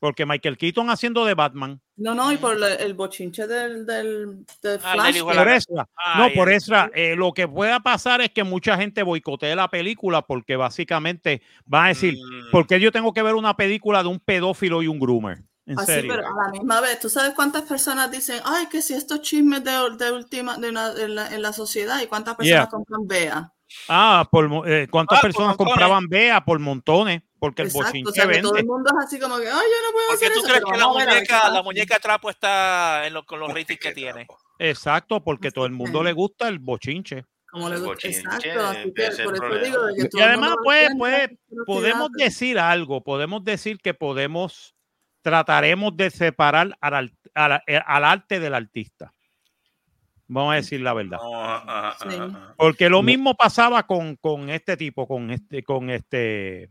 Porque Michael Keaton haciendo de Batman. No, no, y por el bochinche del, del, del Ah, Flash. Por eso. No, por eso. eh, lo que pueda pasar es que mucha gente boicotee la película porque básicamente van a decir, Mm, ¿por qué yo tengo que ver una película de un pedófilo y un groomer? En Así, serio. pero a la misma vez, ¿tú sabes cuántas personas dicen, ay, que si estos chismes de, de última, de una- en, la, en la sociedad y cuántas personas Yeah. compran Bea? Ah, por, eh, ¿cuántas Ah, personas compraban Bea por montones? Porque el Exacto, bochinche o sea, que todo vende. el mundo es así como que, ay, yo no puedo Porque hacer tú eso. crees que la muñeca, la pasa". muñeca trapo está en lo- con los ratings que tiene. Exacto, porque todo el mundo le gusta el bochinche. Como le El gusta. bochinche, Exacto, así que ese es el por eso problema. digo de que Y todo el además, pues, pues, la. Podemos decir algo, podemos decir que podemos, trataremos de separar al, al- al- al arte del artista. Vamos a decir la verdad. Ajá, Sí. ajá. Porque lo mismo pasaba con, con este tipo, con este, con este,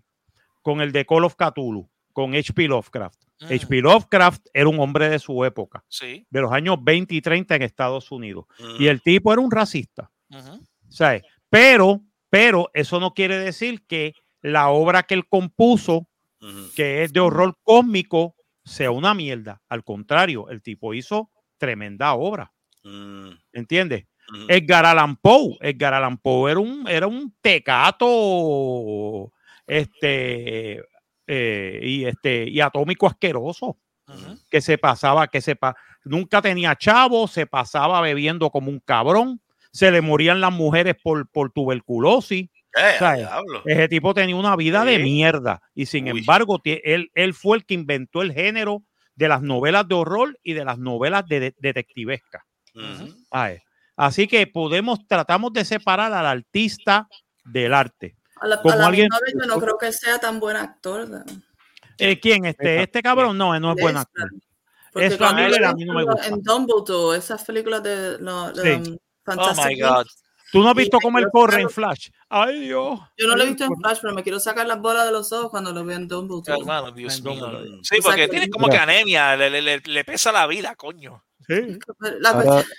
con el de Call of Cthulhu, con H.P. Lovecraft. Mm, H.P. Lovecraft era un hombre de su época, Sí. de los años 20 y 30 en Estados Unidos. Mm. Y el tipo era un racista. ¿sabes? Pero, pero eso no quiere decir que la obra que él compuso, que es de horror cósmico, sea una mierda. Al contrario, el tipo hizo tremenda obra. Mm, ¿Entiendes? Edgar Allan Poe. Edgar Allan Poe era un, era un tecato este, eh, y, este, y atómico asqueroso que se pasaba, que se pa- nunca tenía chavo, se pasaba bebiendo como un cabrón, se le morían las mujeres por, por tuberculosis. Eh. Ese tipo tenía una vida de mierda y sin Uy. embargo él, él fue el que inventó el género de las novelas de horror y de las novelas de, de- detectivescas. Ujú. ¿sabes? Así que podemos, tratamos de separar al artista del arte. A la, a como la alguien- vez, yo no creo que sea tan buen actor. ¿no? Eh, ¿Quién? Este, este cabrón no, no es buen actor. Porque Eso a mí, a no me en- gusta. En Dumbledore, esas películas de, lo- de, Sí. um, Oh my God. ¿Tú no has visto cómo él corre en Flash? Ay, Dios. Yo no lo he visto en Flash, pero me quiero sacar las bolas de los ojos cuando lo veo en Dumbledore. Hermano, Dios mío. Sí, porque que- tiene como que anemia, le, le- le- le pesa la vida, coño. Sí. La Ahora- cuestión-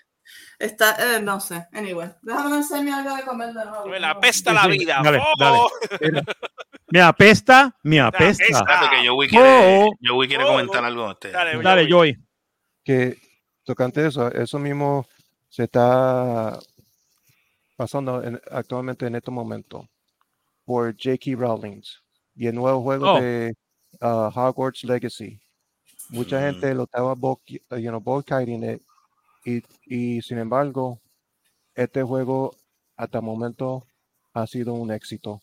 está, eh, no sé. Anyway, déjame hacerme algo de comer de nuevo. Me la pesta Sí, la sí. vida. Dale, ¡Oh! dale. Me apesta, me apesta. apesta. Que Joey quiere, Oh. Joey quiere Oh. comentar algo. Este. Dale, Dale, Joy. que tocante eso, eso mismo se está pasando en- actualmente en este momento por J.K. Rowling y el nuevo juego Oh. de uh, Hogwarts Legacy. Mucha Mm. gente lo estaba bo- uh, you know, boycotting it, y, y sin embargo, este juego hasta el momento ha sido un éxito.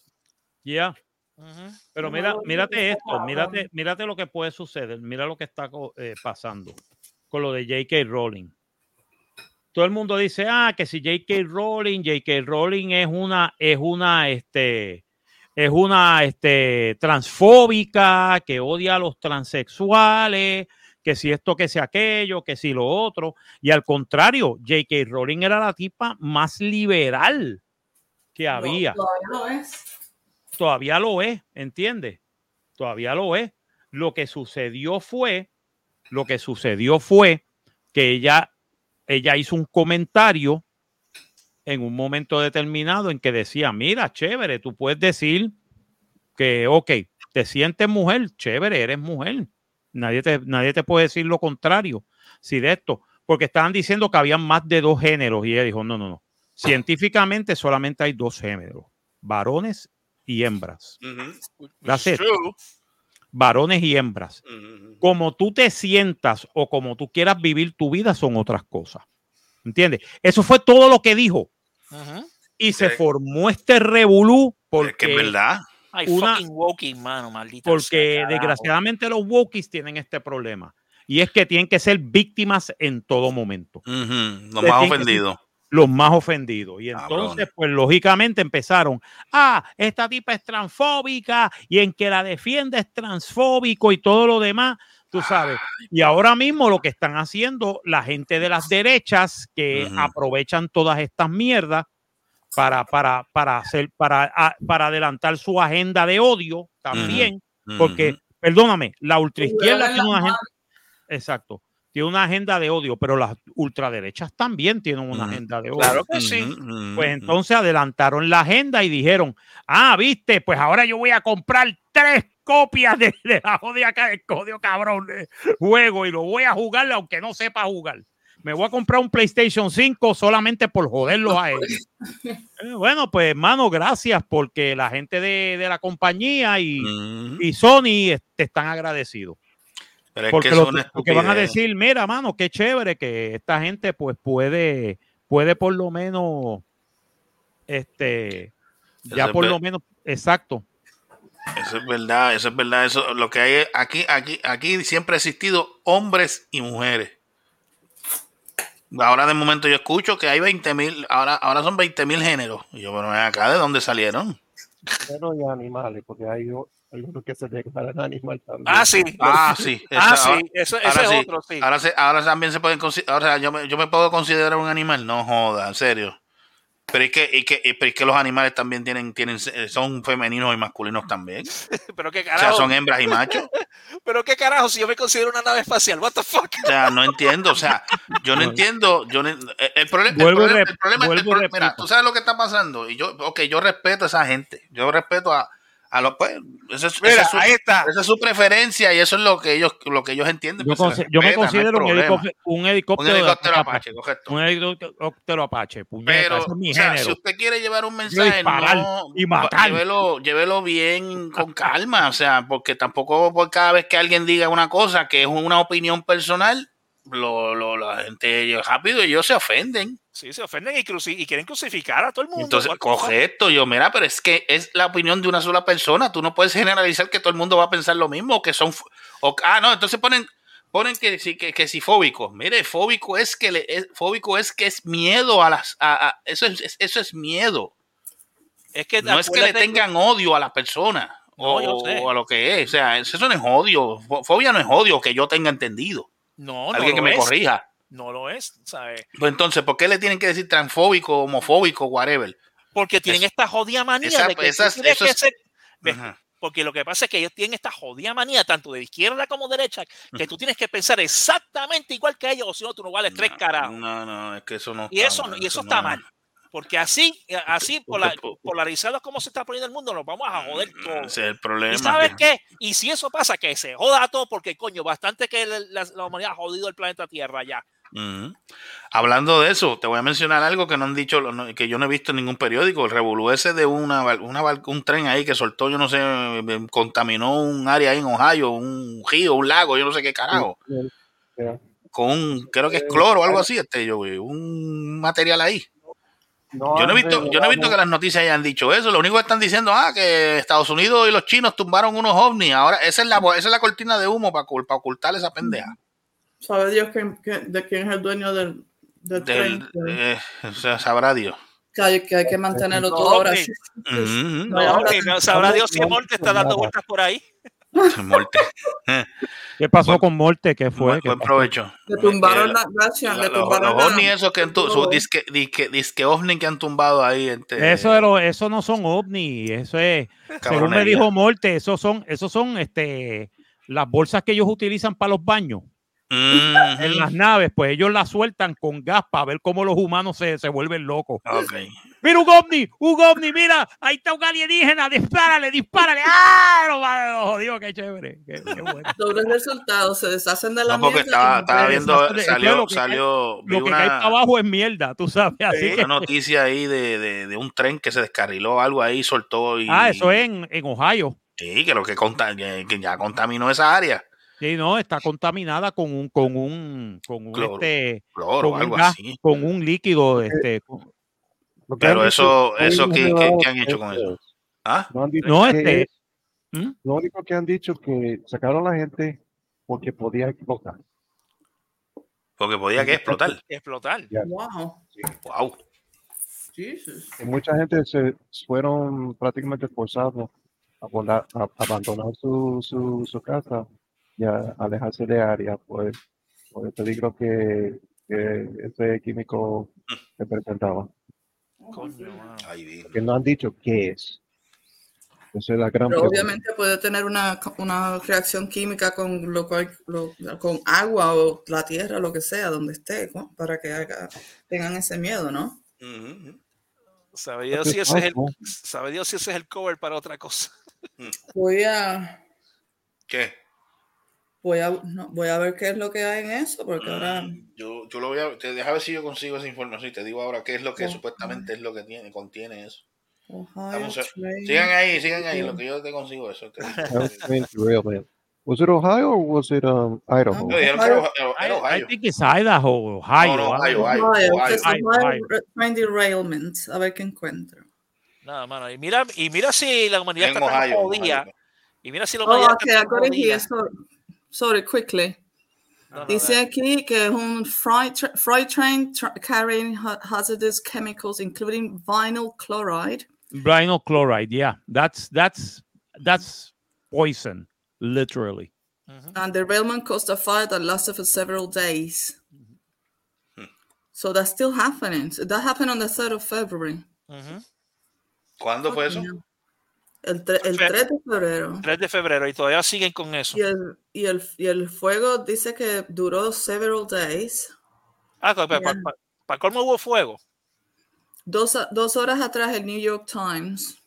Ya. Ujú. Pero mira, mírate esto, mírate, mírate lo que puede suceder, mira lo que está co- eh, pasando con lo de J.K. Rowling. Todo el mundo dice, ah, que si J.K. Rowling, J.K. Rowling es una, es una, este, es una, este, transfóbica, que odia a los transexuales, que si esto, que si aquello, que si lo otro. Y al contrario, J.K. Rowling era la tipa más liberal que No, había todavía no es. todavía lo es, ¿entiendes? Todavía lo es. Lo que sucedió fue, lo que sucedió fue que ella, ella hizo un comentario en un momento determinado en que decía, mira, chévere, tú puedes decir que, ok, te sientes mujer, chévere, eres mujer. Nadie te, nadie te puede decir lo contrario. Si de esto, porque estaban diciendo que había más de dos géneros y ella dijo, no, no, no. Científicamente solamente hay dos géneros, varones y hembras. It. true. Varones y hembras. Como tú te sientas o como tú quieras vivir tu vida son otras cosas. ¿Entiendes? Eso fue todo lo que dijo. Y se formó este revolú Es que es porque, verdad. Ay, Una- fucking woking, mano, maldita. porque sea, desgraciadamente los wokies tienen este problema. Y es que tienen que ser víctimas en todo momento. Ujú, Los Ustedes más que ofendidos. los más ofendidos. Y entonces, pues lógicamente empezaron, ah, esta tipa es transfóbica y en que la defiende es transfóbico y todo lo demás, tú sabes. Y ahora mismo lo que están haciendo la gente de las derechas que aprovechan todas estas mierdas para, para, para hacer, para, para adelantar su agenda de odio también, porque, perdóname, la ultraizquierda tiene una agenda, exacto, tiene una agenda de odio, pero las ultraderechas también tienen una Ujú. agenda de odio. Claro que sí. Pues entonces adelantaron la agenda y dijeron, ah, viste, pues ahora yo voy a comprar tres copias de, de la jodida, jodido cabrón de juego y lo voy a jugar aunque no sepa jugar. Me voy a comprar un PlayStation 5 solamente por joderlos a ellos. <laughs> Eh, bueno, pues hermano, gracias porque la gente de, de la compañía y, y Sony eh, te están agradecidos. Pero es Porque, que lo- porque van a decir, mira, mano, qué chévere que esta gente pues puede, puede por lo menos, este, Eso ya es por lo menos, exacto. Eso es verdad, eso es verdad. Eso, lo que hay aquí, aquí, aquí siempre ha existido hombres y mujeres. Ahora de momento yo escucho que hay 20 mil, ahora, ahora son 20 mil géneros. Y yo, bueno, acá, ¿de dónde salieron? Pero y animales, porque hay algunos que se declaran animal también. Ah, sí. Ah, sí. Ah, sí. Eso, ese es sí. otro, sí. Ahora, se- ahora también se pueden considerar, ahora yo me, yo me puedo considerar un animal, no joda, en serio. Pero es que, y que, y- pero es que los animales también tienen, tienen, son femeninos y masculinos también. <laughs> Pero qué O sea, carajo. son hembras y machos. <laughs> Pero qué carajo si yo me considero una nave espacial. What the fuck? O sea, no entiendo, o sea, yo no entiendo, yo no- el, el problema, el problema, el problema- el problema- mira, tú sabes lo que está pasando, y yo, ok, yo respeto a esa gente, yo respeto a, a los, pues, esa es, esa Mira, es su, ahí está. esa es su preferencia y eso es lo que ellos, lo que ellos entienden. Yo, pues, me no considero un helicóptero, un Un helicóptero, helicóptero Apache. Apache, correcto. Un helicóptero Apache, puñeta, Pero, ese es mi o sea, si usted quiere llevar un mensaje, disparar no, y matar. Llévelo, llévelo bien con calma, o sea, porque tampoco por cada vez que alguien diga una cosa que es una opinión personal, lo, lo- la gente rápido ellos se ofenden. Sí, se ofenden y, cruci- y quieren crucificar a todo el mundo. Entonces, correcto, yo, mira, pero es que es la opinión de una sola persona. Tú no puedes generalizar que todo el mundo va a pensar lo mismo, que son. o- ah, no, entonces ponen ponen que, que, que si fóbico. Mire, fóbico es que le, es, fóbico es que es miedo a las. a- a- eso, es, es- eso es miedo. Es que No es que le tengan odio a la persona o, No, a lo que es. O sea, eso no es odio. Fo- Fobia no es odio que yo tenga entendido. No, no Alguien que me es. corrija. No lo es, ¿sabes? Pues entonces, ¿por qué le tienen que decir transfóbico, homofóbico, whatever? Porque tienen Es- esta jodida manía esa- de que esas- eso que ser-. Porque lo que pasa es que ellos tienen esta jodida manía, tanto de izquierda como derecha, que tú tienes que pensar exactamente igual que ellos, o si no, tú no vales tres carajos. No, no, es que eso no Y está eso, y eso está es- mal. Porque así, así pola- Porque- polarizados como se está poniendo el mundo, nos vamos a joder todo. Ese es el problema. ¿Y sabes que- qué? Y si eso pasa, que se joda todo, porque coño, bastante que la, humanidad ha jodido el planeta Tierra ya. Hablando de eso, te voy a mencionar algo que no han dicho, no- que yo no he visto en ningún periódico. El revolú ese de una, una un tren ahí que soltó, yo no sé, eh, contaminó un área ahí en Ohio, un río, un lago, yo no sé qué carajo. Con un, creo que es cloro o algo así, este, yo, un material ahí. No Yo no he visto, yo no he visto que las noticias hayan dicho eso. Lo único que están diciendo, ah, que Estados Unidos y los chinos tumbaron unos ovnis. Ahora, esa es la, esa es la cortina de humo para, ocultar esa pendeja. ¿Sabe Dios quién- quién- de quién es el dueño del, del Del, tren? eh, o sea, sabrá Dios. Que hay, que hay que mantenerlo todo ahora. sí. No, No, sabrá Dios si no, Morte está dando vueltas por ahí. <laughs> Muerte. <laughs> ¿Qué pasó con Morte? ¿Qué fue? Buen, ¿Qué buen pasó? provecho. Le tumbaron Eh, la gracia, la- le los, tumbaron los la- ovnis esos que han tu- su disque, disque, disque ovni que han tumbado ahí. Este, Eso, de lo- eso no son ovnis, eso es, según me dijo Morte, esos son, esos son este, las bolsas que ellos utilizan para los baños. En las naves, pues ellos las sueltan con gas para ver cómo los humanos se, se vuelven locos. Ok. Mira un ovni, un ovni, mira, ahí está un alienígena, dispárale, dispárale. ¡Ah! Lo, lo jodió, qué chévere. Qué, qué bueno. Dobles resultados, se deshacen de la No, porque mierda estaba, viendo, que salió, lo que salió, vi Lo que cae una, abajo es mierda, tú sabes. Así una que, noticia ahí de, de, de un tren que se descarriló, algo ahí, soltó y... ah, eso es en, en Ohio. Sí, que lo que, conta- que, que ya contaminó esa área. Sí, no, está contaminada con un, con un, con un, Cloro. este, Cloro, con un algo gas, así. con un líquido, este, con- Pero eso- eso, ¿qué- han qué- han hecho con eso? ¿Ah? No han dicho No, que este- es- ¿Mm? Lo único que han dicho que sacaron a la gente porque podía explotar. Porque podía que explotar. Explotar. Wow. Wow. Jesus. Y mucha gente se fueron prácticamente forzados a, volar- a- a abandonar su, su, su casa y a alejarse de área por, por el peligro que, que ese químico representaba. Coño, mano. Ay, Dios. Que no han dicho qué es. Esa es la gran Pero obviamente puede tener una, una reacción química con lo cual, lo- con agua o la tierra, lo que sea, donde esté, ¿no? para que haga- tengan ese miedo, ¿no? Sabe Dios si ese es el, sabe Dios si ese es el cover para otra cosa. Voy a, ¿Qué? Voy a, no, voy a ver qué es lo que hay en eso, porque ahora Mm, Yo, yo lo voy a... Te, deja ver si yo consigo esa información y te digo ahora qué es lo que supuestamente es lo que tiene, contiene eso. Ohio Vamos a- Sigan ahí, sigan ahí, lo que yo te consigo eso. <laughs> te- was it Ohio or was it um, Idaho? No, dijeron que era Ohio- I, I Ohio. think it's Idaho, Ohio. No, no, Ohio. Ohio. Ohio, Ohio, Ohio, Ohio Ohio. Derailment. A ver qué encuentro. No, mano, y mira, y mira si la humanidad En está tan Ohio, en jodida. Ohio. Y mira si la Oh, humanidad ok, está tan jodida. Eso. Sorry, quickly. No, no, Dice dale. aquí que un freight, tra- freight train tra- carrying ha- hazardous chemicals, including vinyl chloride. Vinyl chloride, yeah. That's that's that's poison, literally. Ujú. And the derailment caused a fire that lasted for several days. Mm-hmm. So that's still happening. That happened on the 3rd of February. Ujú. ¿Cuándo fue eso? El, el Fe- 3 de febrero. 3 de febrero y todavía siguen con eso. Y el, y, el, y el fuego dice que duró several days. Ah, para Yeah. colmo hubo fuego. Dos, dos horas atrás, el New York Times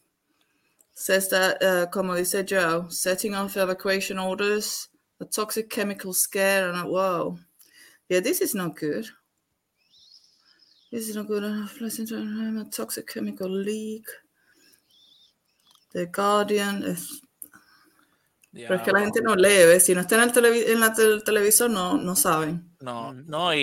says that, uh, como dice Joe, setting off evacuation orders, a toxic chemical scare, and uh, whoa. Yeah, this is not good. This is not good. A toxic chemical leak. The Guardian. es- Pero es que la gente no lee, ¿ves? Si no está en el, televi- en la tel- televisor, no, no saben. No, no, y,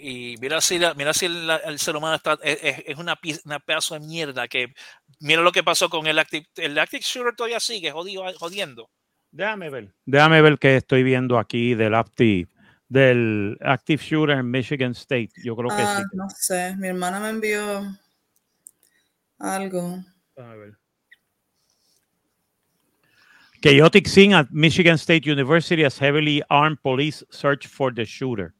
y mira si, la- mira si la- el ser humano está, es, es- es una, una pedazo de mierda que mira lo que pasó con el Active, el Active Shooter todavía sigue jodido, jodiendo. Déjame ver. Déjame ver qué estoy viendo aquí del Active, del Active Shooter en Michigan State. Yo creo que Ah, sí. no sé, mi hermana me envió algo. Déjame ver. Chaotic scene at Michigan State University as heavily armed police search for the shooter.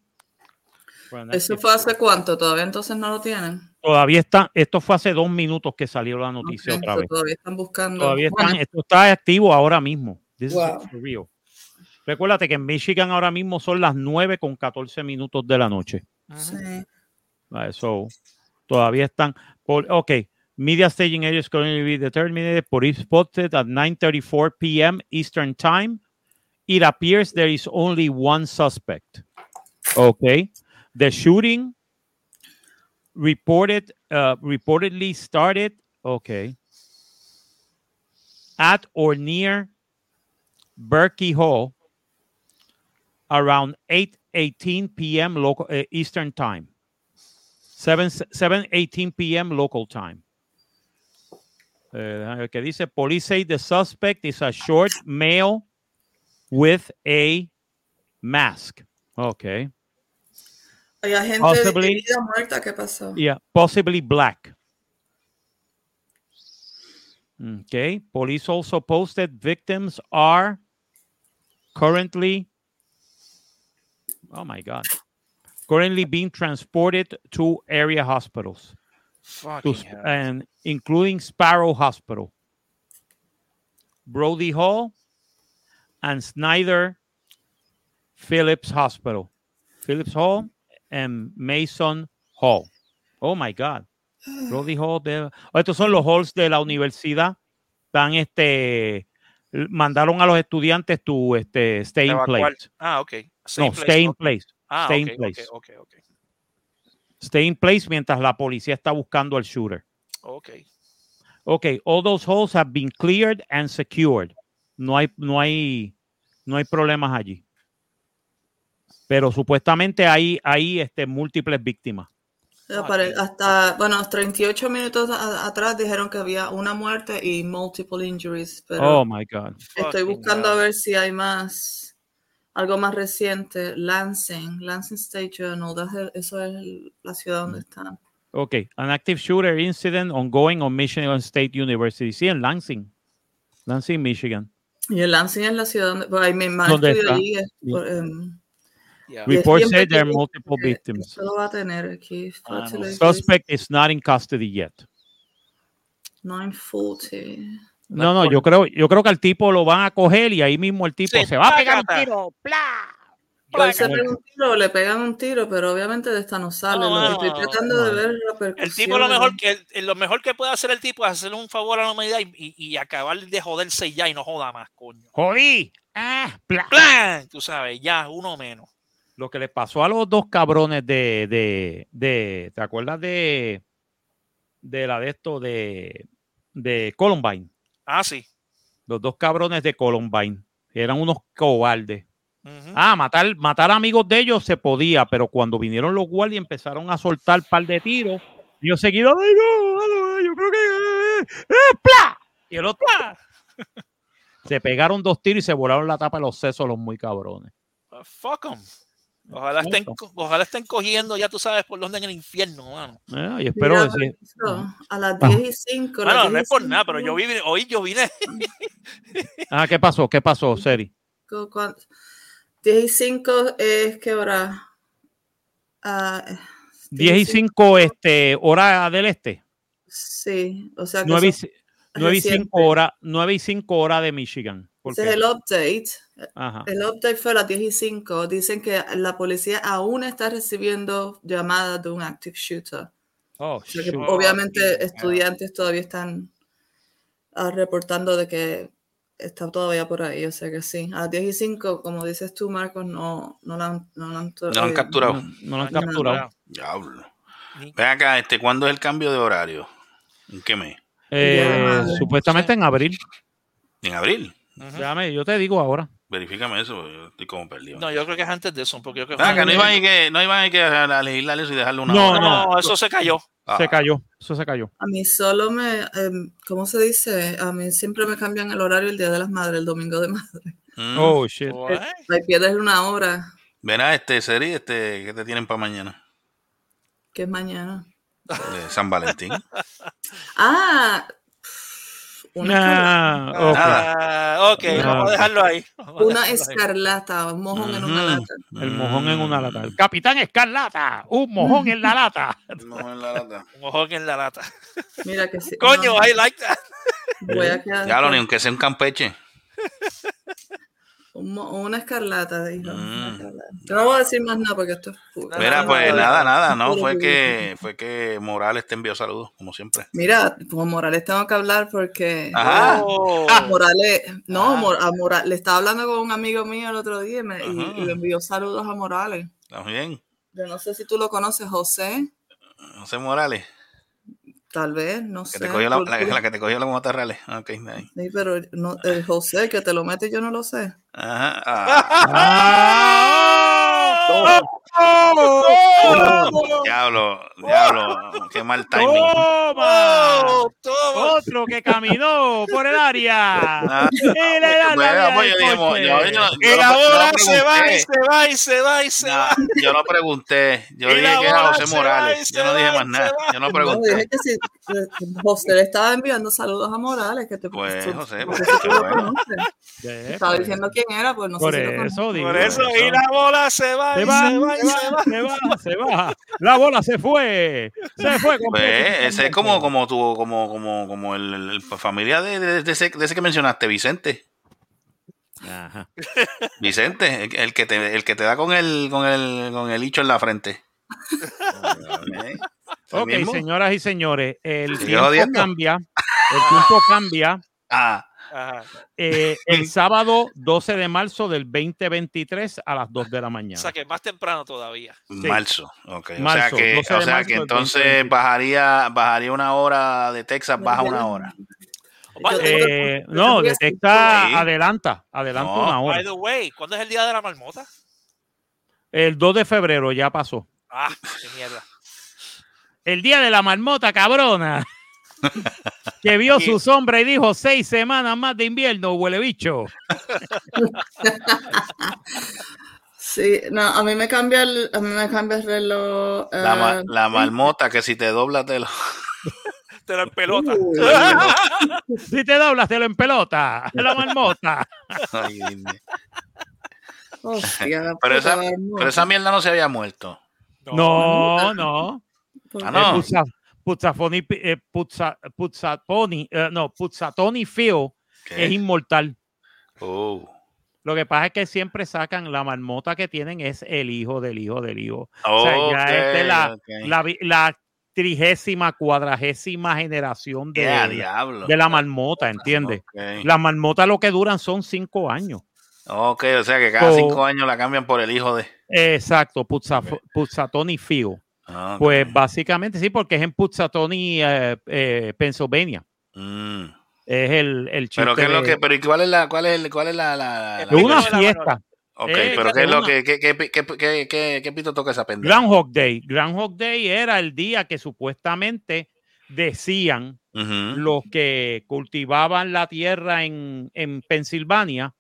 ¿Eso fue hace cuánto? ¿Todavía entonces no lo tienen? Todavía está, esto fue hace dos minutos que salió la noticia otra vez. Todavía están buscando. Todavía están, Bueno, esto está activo ahora mismo. This is Wow. for real. Recuérdate que en Michigan ahora mismo son las 9 con 14 minutos de la noche. sí. Ah, So, todavía están. Por, ok. Media staging area is currently be determined. Police spotted at 9:34 p.m. Eastern Time. It appears there is only one suspect. Okay. The shooting reported uh, reportedly started. Okay. At or near Berkey Hall around 8:18 p.m. local uh, Eastern Time. 7 7:18 p.m. local time. Eh, déjame ver qué dice police say the suspect is a short male with a mask. Okay. Hay gente Possibly- herida, muerta, ¿qué pasó? Yeah, possibly black. Okay. Police also posted victims are currently, oh my God, currently being transported to area hospitals, to, Fucking Sp- hell. and including Sparrow Hospital, Brody Hall, and Snyder Phillips Hospital. Phillips Hall and Mason Hall. Oh my God. Brody Hall. de- oh, estos son los halls de la universidad. Están este. Mandaron a los estudiantes tu este, stay in place. Ah, ok. No, place, stay in place. Ah, stay ok, in place. ok, ok, ok. Stay in place mientras la policía está buscando al shooter. Ok. Okay, all those holes have been cleared and secured. No hay, no hay, no hay problemas allí. Pero supuestamente hay, hay este, múltiples víctimas. Ya pare- Hasta, bueno, 38 minutos a- atrás dijeron que había una muerte y multiple injuries, pero Oh my God. estoy buscando a hell. ver si hay más, algo más reciente. Lansing, Lansing State Journal, eso es el- la ciudad donde están. Okay, an active shooter incident ongoing on Michigan State University. Sí, en Lansing. Lansing, Michigan. Y el Lansing es la ciudad donde, pues, por, em, Yeah. Report said there are multiple que victims. Esto lo va a tener aquí. Ah, no. Suspect is not in custody yet. 940. No, no, yo creo, yo creo que al tipo lo van a coger y ahí mismo el tipo Sí, se va a pegar un tiro. Puede ser Bueno. un tiro, le pegan un tiro, pero obviamente de esta no sale. No, Lo- no, estoy no, tratando de ver la El tipo lo mejor que el- lo mejor que puede hacer el tipo es hacerle un favor a la humanidad y, y- y acabar de joderse ya y no joda más, coño. Jodí. Ah, pla. ¡Plan! Tú sabes, ya, uno menos. Lo que le pasó a los dos cabrones de, de, de ¿te acuerdas de, de la de esto de, de Columbine? Ah, sí. Los dos cabrones de Columbine. Eran unos cobardes. Ah, matar, matar amigos de ellos se podía, pero cuando vinieron los guardias y empezaron a soltar par de tiros, ellos seguidos, "Ay, no, yo creo que eh, eh, ¡pla! Y el otro se pegaron dos tiros y se volaron la tapa de los sesos los muy cabrones. Uh, Fuck 'em. Ojalá estén, co- ojalá estén cogiendo, ya tú sabes por dónde en el infierno, mano. Eh, y espero Mira, decir, eso, a las Ah. 10 y 5. Bueno, no es por nada, pero yo vi, hoy yo vine. ah, ¿qué pasó? ¿Qué pasó, Seri? 10 y 5 es qué hora? Ah, 10 y 5, este, hora del este. Sí, o sea que 9 y, eso- ci- 9 y 5 reciente. hora, 9 y 5 hora de Michigan. ¿Por ese es el update. Ajá. El update fue a las 10 y 5. Dicen que la policía aún está recibiendo llamadas de un active shooter. Oh, shoot. obviamente estudiantes todavía están ah, reportando de que está todavía por ahí. O sea que sí, a las 10 y 5, como dices tú, Marcos, no, no la han, no la han, No lo han eh, capturado. No, no lo han capturado. Diablo. Ven acá, este, ¿cuándo es el cambio de horario? ¿En qué mes? Eh, Ya. supuestamente en abril. ¿En abril? Déjame, yo te digo ahora. Verifícame eso, yo estoy como perdido. No, yo creo que es antes de eso, porque yo creo que no iban a ir que, no iban a ir que a legislar eso y dejarlo una No, hora. no, eso se cayó. Ah, Se cayó, eso se cayó. A mí solo me, em, ¿cómo se dice? A mí siempre me cambian el horario el Día de las Madres, el Domingo de Madre. mm. Oh, shit. What? Ahí pierdes una hora, Ven a este, Seri, este, ¿qué te tienen para mañana? que es mañana. De San Valentín. Ah, una, Nah, ok. Ah, ok, vamos a dejarlo ahí. A una dejarlo ahí. escarlata, un mojón en una lata. El mojón en una Mm. lata. El Capitán Escarlata, un mojón en la lata. Mojón en la lata. <laughs> Un mojón en la lata. Mira que sí. Coño, no, I like that. voy a quedar Ya lo ni aunque sea un campeche. <laughs> un una escarlata, dijo. Mm. escarlata. Yo no voy a decir más nada porque esto es pu- Mira, pues nada, nada, no, puro fue que, fue que Morales te envió saludos, como siempre. Mira, con Morales tengo que hablar porque Ajá. Oh. Morales, no, Ah. Mor- a Mora- le estaba hablando con un amigo mío el otro día y, me- y- le envió saludos a Morales. ¿Estás bien? Yo no sé si tú lo conoces, José, José Morales, tal vez, no que sé. te cogió la, la- la que te cogió la motorrales. <laughs> Ok, ahí. Sí, pero no, el José que te lo mete yo no lo sé. Ajá. ah. ¡Ah! <laughs> ¡Oh! Diablo, diablo, qué mal timing. ¡Toma! Oh, toma. Otro que caminó por el área. Y pues bola se va y pregunté. se va y se va y se va. yo no pregunté, yo dije que era José Morales. Yo no dije más nada, yo no pregunté. dije que si José le estaba enviando saludos a Morales, que te Pues, José, pues, Estaba por diciendo quién era, pues no Por sé si lo conoces. eso digo. Por eso, eso. y la bola se va Se y va, se va y se va. se va, se va. La bola se fue. Se fue. Pues, ese es como, como tu, como, como, como el, el- el familia de, de- de ese, de ese que mencionaste, Vicente. Ajá. Vicente, el, el que te, el que te da con el, con el, con el hicho en la frente. ¿Eh? <laughs> ¿El Ok, mismo? señoras y señores, el tiempo cambia. El tiempo cambia. Ah, Ajá. eh, el sábado 12 de marzo del 2023 a las 2 de la O mañana. sea que más temprano todavía. marzo. O Marzo, sea que, 12 o de sea que entonces 2023. bajaría, bajaría una hora de Texas, baja una hora. Eh, no, detecta, Sí. adelanta, adelanta No. una hora. by the way, ¿cuándo es el día de la marmota? El 2 de febrero ya pasó. Ah, qué mierda. El día de la marmota, cabrona. Que vio su sombra y dijo seis semanas más de invierno, huele bicho. Sí, no, a mí me cambia el, a mí me cambia el reloj. La, ma- eh, la marmota que si te dobla te lo... <laughs> Te la pelota. uh, Si te doblas, te lo en pelota. <laughs> La marmota. Ay, dime. hostia, la pero, esa, pero esa mierda no se había muerto. No, no. ¿Por Ah, no. Puzza- Puzzafoni, eh, Puzza- Puzzatoni, eh, no, Puzzatoni Phil ¿Qué? es inmortal. Oh. Lo que pasa es que siempre sacan la marmota que tienen es el hijo del hijo del hijo. O sea, ya es la, trigésima, cuadragésima generación de, de la marmota, ¿entiendes? Ok. Las marmotas lo que duran son cinco años. Ok, o sea que cada So- cinco años la cambian por el hijo de. Exacto, Puzza- Puzzatoni Phil. Ah. Pues básicamente sí, porque es en Puzzatoni, eh, eh, Pennsylvania. Mm, Es el, el chiste Pero qué es lo que, pero ¿y cuál es la, cuál es, el- cuál es la, una la fiesta. Ok, Eh, pero qué es lo que, qué, qué, qué, qué, qué, qué pito toca esa pendeja? Groundhog Day. Groundhog Day era el día que supuestamente decían los que cultivaban la tierra en, en Pensilvania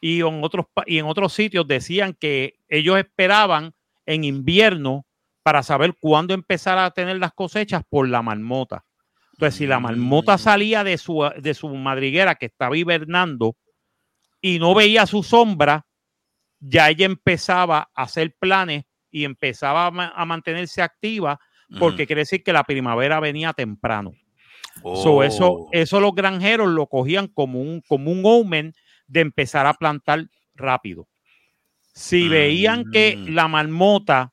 y en, otros, y en otros sitios decían que ellos esperaban en invierno para saber cuándo empezar a tener las cosechas por la marmota. Entonces, si la marmota Mm. salía de su, de su madriguera que estaba hibernando y no veía su sombra, ya ella empezaba a hacer planes y empezaba a, ma- a mantenerse activa porque quiere decir que la primavera venía temprano. So, eso, Oh. eso los granjeros lo cogían como un, como un omen de empezar a plantar rápido. Si veían que Mm. la marmota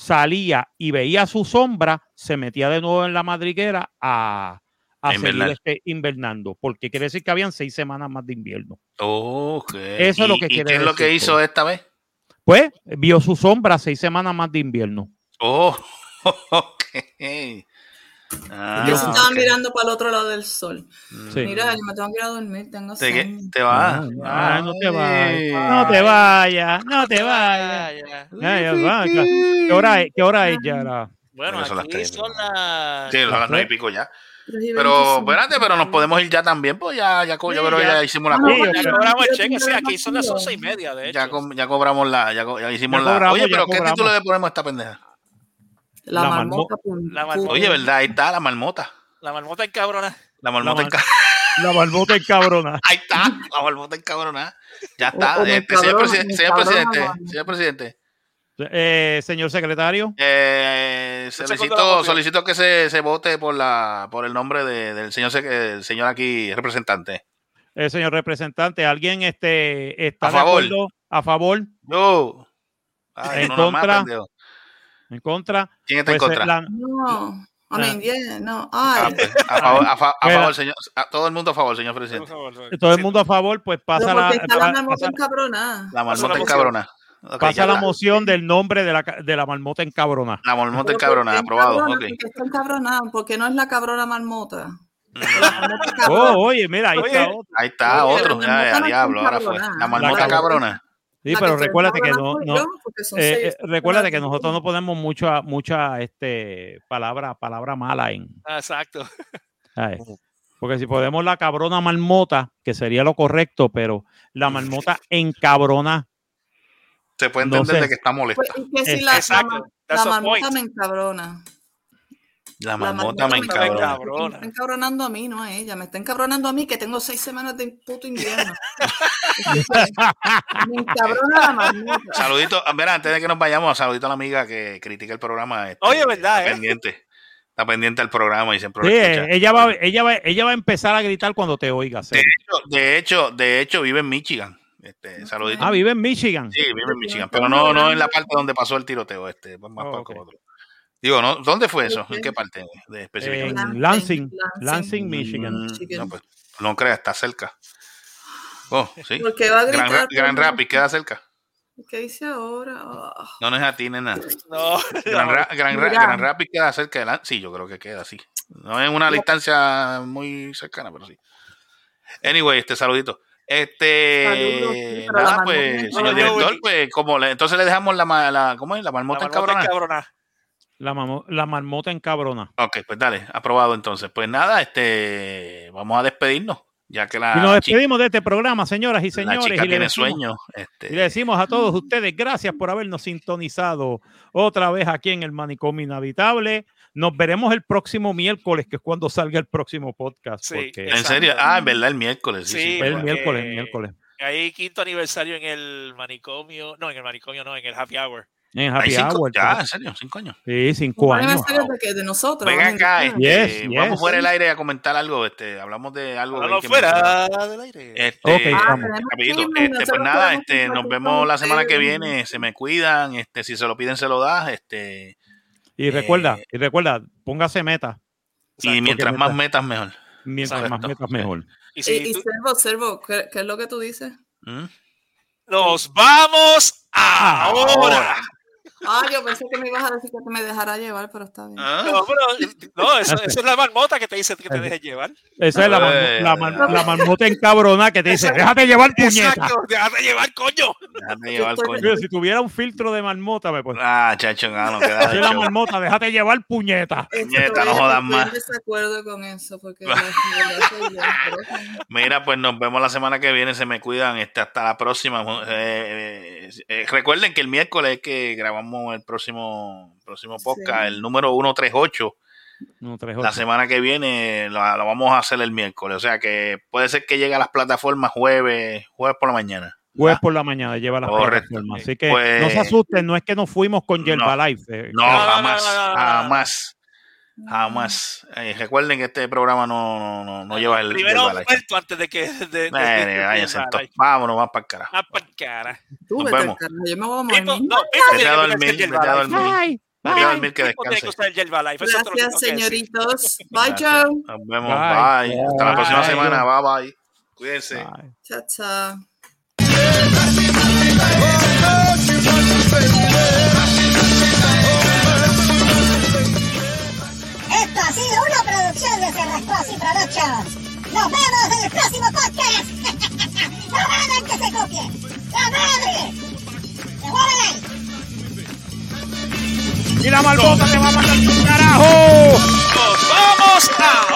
salía y veía su sombra, se metía de nuevo en la madriguera a, a seguir invernar. este, invernando, porque quiere decir que habían seis semanas más de invierno. Ok. Eso es lo ¿Y- que ¿Y quiere qué es lo que hizo esta vez? Pues vio su sombra seis semanas más de invierno. Oh, <laughs> ok. Ah, Yo se estaba mirando para el otro lado del sol. Sí. Mira, yo me tengo que ir a dormir, tengo ¿Te. ¿Te vas? Ah, no te Ay. vayas, no te vayas, no te vayas. Ya, ya. Ya, ya va, ya. ¿Qué hora es? ¿Qué hora es ya? La- Bueno, Bueno, son las aquí tres, son ¿no? las. Sí, a las Las nueve y tres. pico ya. Pero, 25. espérate, pero nos podemos ir ya también, pues ya, ya, co- yo Sí, creo que ya. ya hicimos la no, compra. Ya cobramos el cheque, sí, aquí son las once y media, de hecho. Ya, ya cobramos la, ya, co- ya hicimos Ya la. cobramos, Oye, ya pero ¿qué cobramos. título le ponemos a esta pendeja? La, La marmota. la marmota. Oye, ¿verdad? Ahí está la marmota. La marmota encabrona. La marmota mar- enca- La barbota encabrona. <laughs> Ahí está, la marmota encabronada. Ya está. O- o me Este, señor, encabrona, presi- me señor encabrona, presidente, señor presidente, Eh, señor secretario, eh, solicito, solicito que se, se vote por la por el nombre de- del señor el señor aquí representante. eh, señor representante, ¿alguien este, está A de acuerdo? ¿A favor? Yo. Ay, En no, no, más, contra. pendejo. ¿En contra? ¿Quién está en Pues, eh, contra? la- No. I mean, yeah, no. Ah, Ay. pues, a favor, a, fa- a Mira. favor, señor. a todo el mundo a favor, señor presidente. todo el mundo a favor, pues pasa la, está la marmota encabronada. La marmota moción. encabrona. Ok, pasa la moción del nombre de la, de la marmota encabrona. La marmota Pero encabrona, ¿por qué aprobado. encabrona? Ok. Porque está encabronada, porque no es la cabrona marmota. Mm, La marmota cabrona. Oh, oye, mira, ahí Oye. está otro. Ahí está Oye, otro. la Ya, diablo, ahora fue. La marmota cabrona. Sí, pero recuérdate que no, no eh, eh, recuérdate que personas. nosotros no ponemos mucha, mucha, este, palabra, palabra mala en, Exacto. Porque si podemos la cabrona marmota, que sería lo correcto, pero la marmota encabrona. Se puede No entender sé. de que está molesta. Pues, y que si la, la, la marmota me encabrona. La La marmota me marmota encabrona. encabrona. Me está encabronando a mí, no a ella. Me está encabronando a mí que tengo seis semanas de puto invierno. <laughs> me encabrona la marmota. Saludito, a ver, antes de que nos vayamos, saludito a la amiga que critica el programa. este, Oye, ¿verdad, Está eh? pendiente. Está pendiente del programa y siempre lo Sí, escucha. eh, ella va, ella va, ella va a empezar a gritar cuando te oiga. De hecho, de hecho, de hecho, vive en Michigan. Este, saludito. Ah, vive en Michigan. Sí, vive en Michigan, pero no, no en la parte donde pasó el tiroteo, este, más más Oh, para ok. otro. Digo, ¿no? ¿dónde fue eso? ¿En qué parte de específicamente? En Lansing, Lansing, Lansing. Lansing, Michigan. Michigan. no, pues, no creas, está cerca. Oh, sí. Porque va a gritar. Gran, Ra- Gran Rapids queda cerca. ¿Qué hice ahora? Ah. No, no es a ti, nena. No. Gran. Ra- Gran, Ra- Mira. Gran Rapids queda cerca de la... Sí, yo creo que queda, sí. No es una distancia muy cercana, pero sí. Anyway, este saludito. Este, Saludos, nada, marmota pues, señor director, pues, como le- entonces le dejamos la, la ¿cómo es? La La marmota marmota encabrona. La, mamo- la marmota encabrona. Ok, pues dale, aprobado entonces. Pues nada, este, vamos a despedirnos, ya que la, y nos chica, despedimos de este programa, señoras y la señores. chica y, le tiene decimos, sueño. Este, y le decimos a todos ustedes, gracias por habernos sintonizado otra vez aquí en el Manicomio Inhabitable. Nos veremos el próximo miércoles, que es cuando salga el próximo podcast. Sí, porque en serio, ah, es verdad, el miércoles. Sí, Sí, sí, el bueno. miércoles, el miércoles. Hay quinto aniversario en el manicomio. No, en el manicomio no, en el happy hour. En Happy cinco, Hour. ya, en serio, cinco años. Sí, cinco años. de, que- de nosotros. Ven ¿no? acá, este, Yes, vamos yes. fuera del aire a comentar algo, este, hablamos de algo. Me- fuera del aire. Este, Ok, Ah, rapidito, este, pues nada, este, nos vemos la semana que viene, se me cuidan, este, si se lo piden se lo das, este, Y recuerda, Eh, y recuerda, póngase meta. y mientras más meta- metas mejor. Mientras Exacto. más metas, mejor. Y Y, si y tú- Servo, Servo, ¿qué, qué es lo que tú dices? ¿Mm? nos vamos ahora. Ah, yo pensé que me ibas a decir que te me dejara llevar, pero está bien. ¿Ah? No, pero, no, eso, eso es la marmota que te dice que te dejes llevar. Esa es la, Eh. la, marmota encabrona que te dice, déjate llevar puñeta. Exacto, déjate llevar, coño. Déjame llevar, estoy- coño. Si tuviera un filtro de marmota, me pues. Ah, chacho, no, no queda es la marmota, déjate llevar puñeta. Puñeta, no Estoy- jodas estoy más. en desacuerdo con eso, porque <laughs> Mira, pues nos vemos la semana que viene. Se me cuidan. Este, hasta la próxima. Eh, eh, eh, recuerden que el miércoles es que grabamos el próximo, próximo podcast, Sí. el número 138. No, tres, La ocho. semana que viene lo, lo vamos a hacer el miércoles. O sea que puede ser que llegue a las plataformas jueves, jueves por la mañana. Jueves por la mañana lleva las Correcto. plataformas. Así que Pues- no se asusten, no es que nos fuimos con No. Yerbalife. eh, No, jamás, no, no, no, no. jamás, jamás. Eh, recuerden que este programa no, no, no, no lleva el. Primero el muerto antes de que. De, de- de- Eh. Vámonos, más para el carajo. Ah, pa' cara. Tú Nos vemos. carajo, Yo me voy a morir. no, Vete a dormir, vete a dormir. Bye, Vete a dormir que el que Gracias, señoritos. <laughs> Bye. Joe. Nos vemos. Bye. Bye. Hasta la próxima Bye. semana. Bye bye. Cuídense. Chao, chao. Esto ha sido una producción de Cerrascosi Productions. Nos vemos en el próximo podcast. <laughs> ¡La madre que se copie! ¡La madre! ¡Devuélvele! Y la marmota te va a mandar tu carajo. ¡Nos vamos a